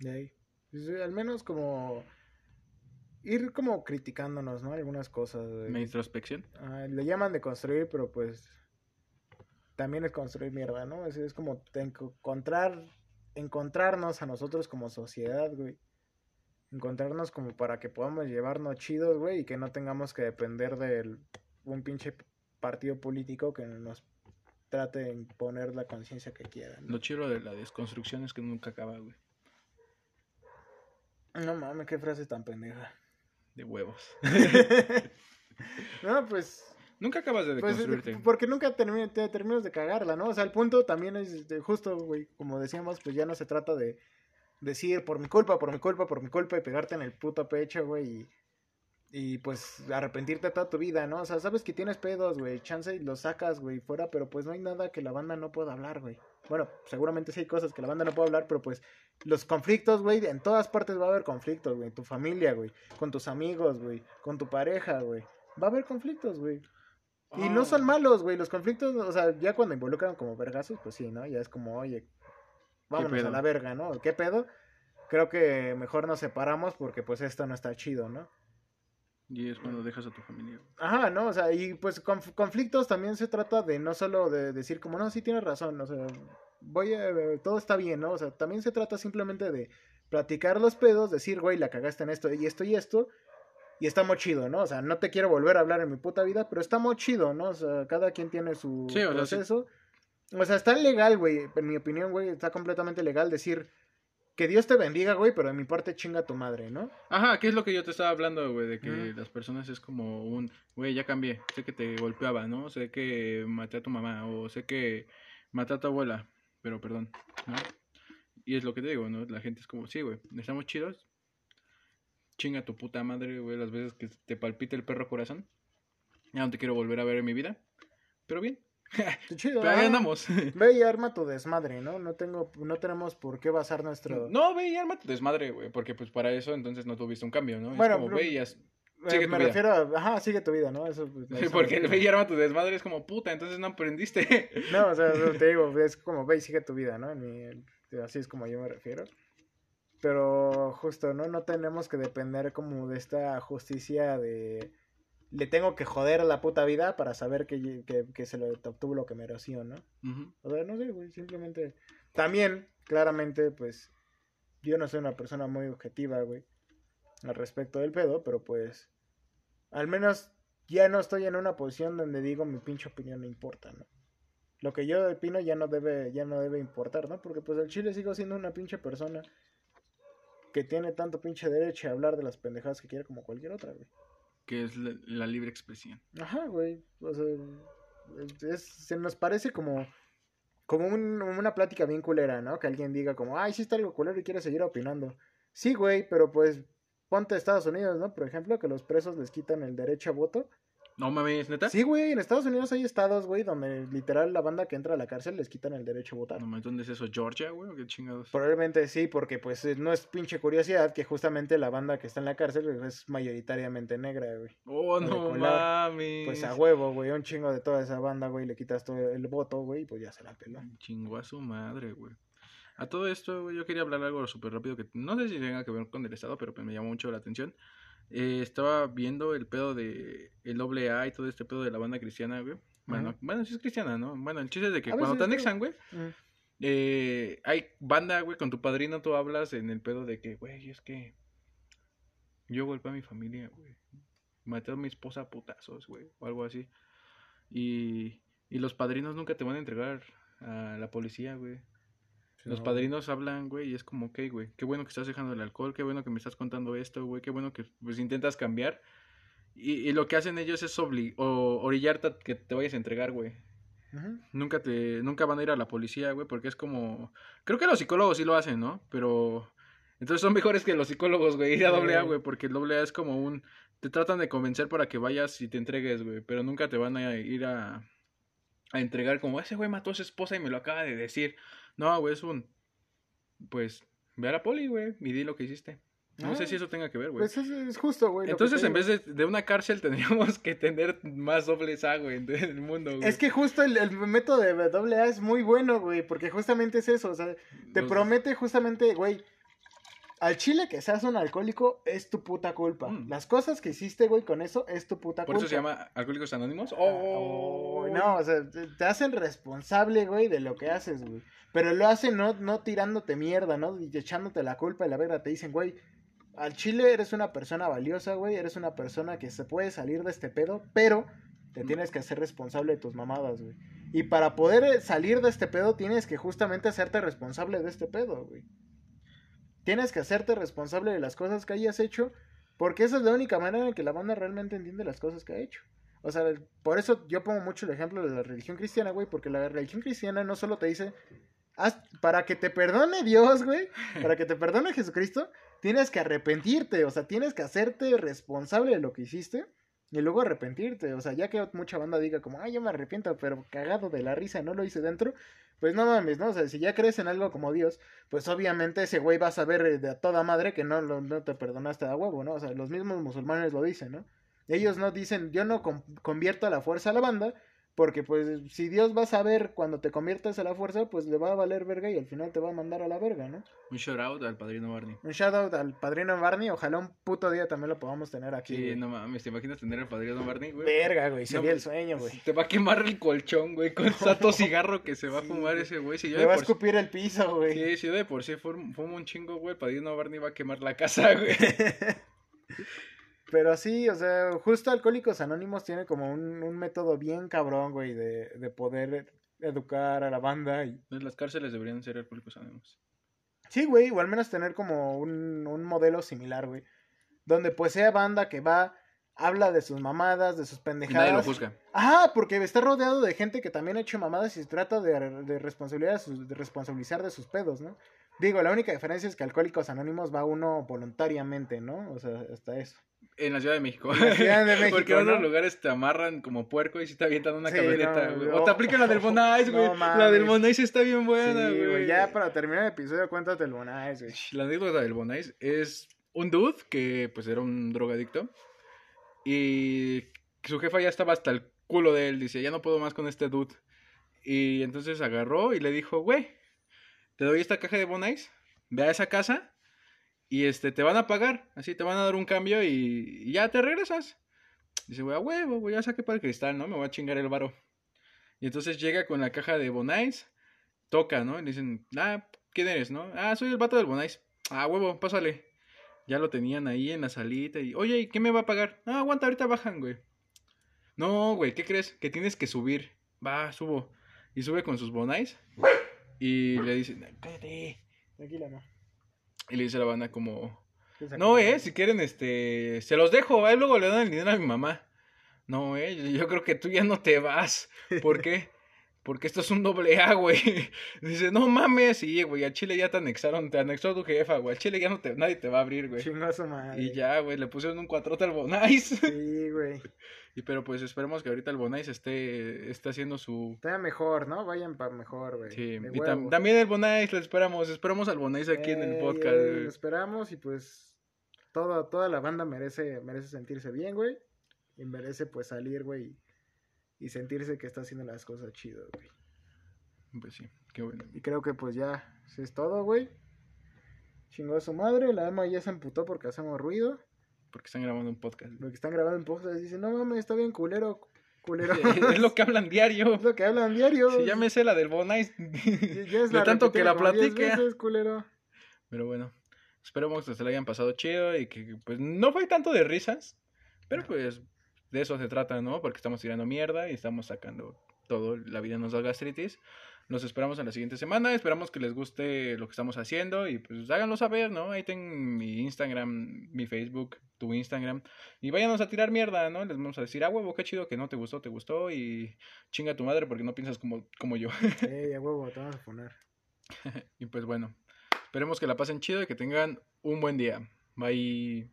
De ahí. Al menos como ir como criticándonos, ¿no? Algunas cosas. La introspección. Ah, le llaman de construir, pero pues también es construir mierda, ¿no? Es, es como encontrar, encontrarnos a nosotros como sociedad, güey. Encontrarnos como para que podamos llevarnos chidos, güey, y que no tengamos que depender de un pinche partido político que nos trate de imponer la conciencia que quiera. Lo chido de la desconstrucción es que nunca acaba, güey. No mames, qué frase tan pendeja. De huevos. no, pues Nunca acabas de pues, deconstruirte. porque nunca te terminas de cagarla, ¿no? O sea, el punto también es justo, güey, como decíamos, pues ya no se trata de decir por mi culpa, por mi culpa, por mi culpa y pegarte en el puto pecho, güey, y, y pues arrepentirte toda tu vida, ¿no? O sea, sabes que tienes pedos, güey, chance y los sacas, güey, fuera, pero pues no hay nada que la banda no pueda hablar, güey. Bueno, seguramente sí hay cosas que la banda no puede hablar, pero pues los conflictos, güey, en todas partes va a haber conflictos, güey, tu familia, güey, con tus amigos, güey, con tu pareja, güey. Va a haber conflictos, güey. Y no son malos, güey. Los conflictos, o sea, ya cuando involucran como vergazos, pues sí, ¿no? Ya es como, oye, vámonos a la verga, ¿no? ¿Qué pedo? Creo que mejor nos separamos porque pues esto no está chido, ¿no? Y es cuando dejas a tu familia. Ajá, ¿no? O sea, y pues conflictos también se trata de no solo de decir como, no, sí tienes razón, o sea, voy a, todo está bien, ¿no? O sea, también se trata simplemente de platicar los pedos, decir, güey, la cagaste en esto y esto y esto, y está muy chido, ¿no? O sea, no te quiero volver a hablar en mi puta vida, pero está muy chido, ¿no? O sea, cada quien tiene su proceso. O sea, está legal, güey, en mi opinión, güey, está completamente legal decir que Dios te bendiga, güey, pero de mi parte chinga tu madre, ¿no? Ajá, ¿qué es lo que yo te estaba hablando, güey? De que las personas es como un, güey, ya cambié, sé que te golpeaba, ¿no? Sé que maté a tu mamá, o sé que maté a tu abuela, pero perdón, ¿no? Y es lo que te digo, ¿no? La gente es como, sí, güey, estamos chidos, chinga tu puta madre, güey, las veces que te palpite el perro corazón. Ya no te quiero volver a ver en mi vida. Pero bien. Chido, Pero ahí andamos. Ve y arma tu desmadre, ¿no? No tengo, no tenemos por qué basar nuestro. No, ve y arma tu desmadre, güey. Porque pues para eso entonces no tuviste un cambio, ¿no? Bueno, como, ve y eh, Sigue me refiero a, ajá, sigue tu vida, ¿no? Eso, pues, porque el ve y arma tu desmadre es como puta, entonces no aprendiste. No, o sea, te digo, es como ve y sigue tu vida, ¿no? así es como yo me refiero. Pero justo, ¿no? No tenemos que depender como de esta justicia de... Le tengo que joder a la puta vida para saber que, que, se lo obtuvo lo que mereció, ¿no? O sea, no sé, güey, simplemente... También, claramente, pues, yo no soy una persona muy objetiva, güey, al respecto del pedo, pero pues, al menos ya no estoy en una posición donde digo mi pinche opinión no importa, ¿no? Lo que yo opino ya no debe, ya no debe importar, ¿no? Porque pues el chile sigo siendo una pinche persona que tiene tanto pinche derecho a hablar de las pendejadas que quiere como cualquier otra, güey. Que es la, libre expresión. Ajá, güey. O sea, se nos parece como, como una plática bien culera, ¿no? Que alguien diga como, ay, sí está algo culero y quiere seguir opinando. Sí, güey, pero pues ponte a Estados Unidos, ¿no? Por ejemplo, que los presos les quitan el derecho a voto. No mames, neta. Sí, güey, en Estados Unidos hay estados, güey, donde literal la banda que entra a la cárcel les quitan el derecho a votar. No mames, ¿dónde es eso? ¿Georgia, güey? ¿O qué chingados? Probablemente sí, porque pues no es pinche curiosidad que justamente la banda que está en la cárcel es mayoritariamente negra, güey. Oh, no mames. Pues a huevo, güey, un chingo de toda esa banda, güey, le quitas todo el voto, güey, y pues ya se la peló. Chingo a su madre, güey. A todo esto, güey, yo quería hablar algo súper rápido que no sé si tenga que ver con el estado, pero pues me llamó mucho la atención. Eh, estaba viendo el pedo de el doble A y todo este pedo de la banda cristiana, güey. Bueno, bueno, sí es cristiana, ¿no? Bueno, el chiste es de que cuando te anexan, güey, eh, hay banda, güey, con tu padrino tú hablas en el pedo de que, güey, es que yo golpeé a mi familia, güey. Maté a mi esposa a putazos, güey, o algo así. Y, y los padrinos nunca te van a entregar a la policía, güey. Los padrinos hablan, güey, y es como, ok, güey, qué bueno que estás dejando el alcohol, qué bueno que me estás contando esto, güey, qué bueno que pues intentas cambiar. Y, y lo que hacen ellos es obli o orillarte a que te vayas a entregar, güey. Nunca te nunca van a ir a la policía, güey, porque es como creo que los psicólogos sí lo hacen, ¿no? Pero Entonces son mejores que los psicólogos, güey, ir a doble A, güey, porque el doble A es como un... Te tratan de convencer para que vayas y te entregues, güey, pero nunca te van a ir a, a entregar como, ese güey mató a su esposa y me lo acaba de decir. No, güey, es un... Pues, ve a la poli, güey, y di lo que hiciste. No Ah, sé si eso tenga que ver, güey. Pues es, es justo, güey. Entonces, en vez de, de una cárcel, tendríamos que tener más dobles A, güey, en el mundo, güey. Es que justo el, el método de doble A es muy bueno, güey, porque justamente es eso, o sea, te Los- promete justamente, güey, al chile que seas un alcohólico es tu puta culpa. Mm. Las cosas que hiciste, güey, con eso es tu puta Por culpa. eso se llama Alcohólicos Anónimos. Ah, Oh, oh, no, o sea, te, te hacen responsable, güey, de lo que haces, güey. Pero lo hacen no, no tirándote mierda, ¿no? Y echándote la culpa y la verga. Te dicen, güey, al chile eres una persona valiosa, güey. Eres una persona que se puede salir de este pedo, pero te Mm. tienes que hacer responsable de tus mamadas, güey. Y para poder eh, salir de este pedo, tienes que justamente hacerte responsable de este pedo, güey. Tienes que hacerte responsable de las cosas que hayas hecho, porque esa es la única manera en que la banda realmente entiende las cosas que ha hecho. O sea, por eso yo pongo mucho el ejemplo de la religión cristiana, güey, porque la religión cristiana no solo te dice, "Haz- para que te perdone Dios, güey, para que te perdone Jesucristo, tienes que arrepentirte, o sea, tienes que hacerte responsable de lo que hiciste y luego arrepentirte, o sea, ya que mucha banda diga como, ay, yo me arrepiento, pero cagado de la risa, no lo hice dentro, pues no mames, ¿no? O sea, si ya crees en algo como Dios, pues obviamente ese güey va a saber eh, de toda madre que no, no te perdonaste a huevo, ¿no? O sea, los mismos musulmanes lo dicen, ¿no? Ellos no dicen, yo no con- convierto a la fuerza a la banda, porque pues si Dios va a saber cuando te conviertes a la fuerza, pues le va a valer verga y al final te va a mandar a la verga, ¿no? Un shout out al padrino Barney. Un shout out al padrino Barney, ojalá un puto día también lo podamos tener aquí. Sí, güey. no mames, ¿te imaginas tener al padrino Barney, güey? Verga, güey, sería el pues, sueño, güey. Te va a quemar el colchón, güey, con tanto cigarro que se va a fumar ese güey. Si yo Le va a escupir el piso, güey. sí, si yo de por sí fum- fumo un chingo, güey, el padrino Barney va a quemar la casa, güey. Pero sí, o sea, justo Alcohólicos Anónimos tiene como un, un método bien cabrón, güey, de, de poder educar a la banda. Y... Las cárceles deberían ser alcohólicos anónimos. Sí, güey, o al menos tener como un, un modelo similar, güey. Donde pues sea banda que va, habla de sus mamadas, de sus Y nadie lo pendejadas. juzga. Ah, porque está rodeado de gente que también ha hecho mamadas y se trata de, de, responsabilidad, de responsabilizar de sus pedos, ¿no? Digo, la única diferencia es que Alcohólicos Anónimos va uno voluntariamente, ¿no? O sea, hasta eso. En la Ciudad de México. En la Ciudad de México, Porque en otros lugares te amarran como puerco y si te avientan una Sí, camioneta, no, güey. no. O te aplican la del Bonais, güey. No la del. Bonais está bien buena, güey, ya para terminar el episodio, cuéntate el Bonais, güey. La anécdota del Bonais es un dude que pues era un drogadicto y su jefa ya estaba hasta el culo de él, dice, ya no puedo más con este dude. Y entonces agarró y le dijo, güey, te doy esta caja de Bonais, ve a esa casa y este te van a pagar, así te van a dar un cambio y, ya te regresas. Dice, güey, a huevo, güey, ya saqué para el cristal, ¿no? Me voy a chingar el varo. Y entonces llega con la caja de Bonais, toca, ¿no? Y le dicen, ah, ¿quién eres, no? Ah, soy el vato del Bonais. Ah, huevo, pásale. Ya lo tenían ahí en la salita y, oye, ¿y qué me va a pagar? Ah, aguanta, ahorita bajan, güey. No, güey, ¿qué crees? Que tienes que subir. Va, subo. Y sube con sus Bonais. Y le dicen, cállate. Tranquila. Y le dice a la banda como, no, eh, si quieren, este, se los dejo, ahí luego le dan el dinero a mi mamá. No, eh, yo- yo creo que tú ya no te vas. ¿Por qué? Porque esto es un doble A, güey. Dice, no mames, sí, güey, al Chile ya te anexaron, te anexó tu jefa, güey. Al Chile ya no te, nadie te va a abrir, güey. Su madre. Y ya, güey, le pusieron un cuatrote al Bonais. Sí, güey. y pero pues esperemos que ahorita el Bonais esté, esté haciendo su... Está mejor, ¿no? Vayan para mejor, güey. Sí, y tam- también el Bonais, lo esperamos, esperamos al Bonais aquí en el Ey, podcast. lo esperamos y pues toda, toda la banda merece, merece sentirse bien, güey. Y merece pues salir, güey. Y sentirse que está haciendo las cosas chido, güey. Pues sí, qué bueno. Y creo que pues ya, eso es todo, güey. Chingó a su madre, la alma ya se emputó porque hacemos ruido. Porque están grabando un podcast. Porque están grabando en podcast dicen, no mames, está bien culero, culero. es lo que hablan diario. Es lo que hablan diario. Si ya me sé la del Bonais. Ya- ya de tanto que la repitieron como 10 platique. Pero bueno, esperemos que se la hayan pasado chido y que pues no fue tanto de risas, pero pues de eso se trata, ¿no? Porque estamos tirando mierda y estamos sacando todo, la vida nos da gastritis. Nos esperamos en la siguiente semana, esperamos que les guste lo que estamos haciendo y pues háganlo saber, ¿no? Ahí tengo mi Instagram, mi Facebook, tu Instagram y váyanos a tirar mierda, ¿no? Les vamos a decir, ah, huevo, qué chido que no te gustó, te gustó y chinga tu madre porque no piensas como, como yo. Ey, a huevo, te vamos a poner. y pues bueno, Esperemos que la pasen chido y que tengan un buen día. Bye.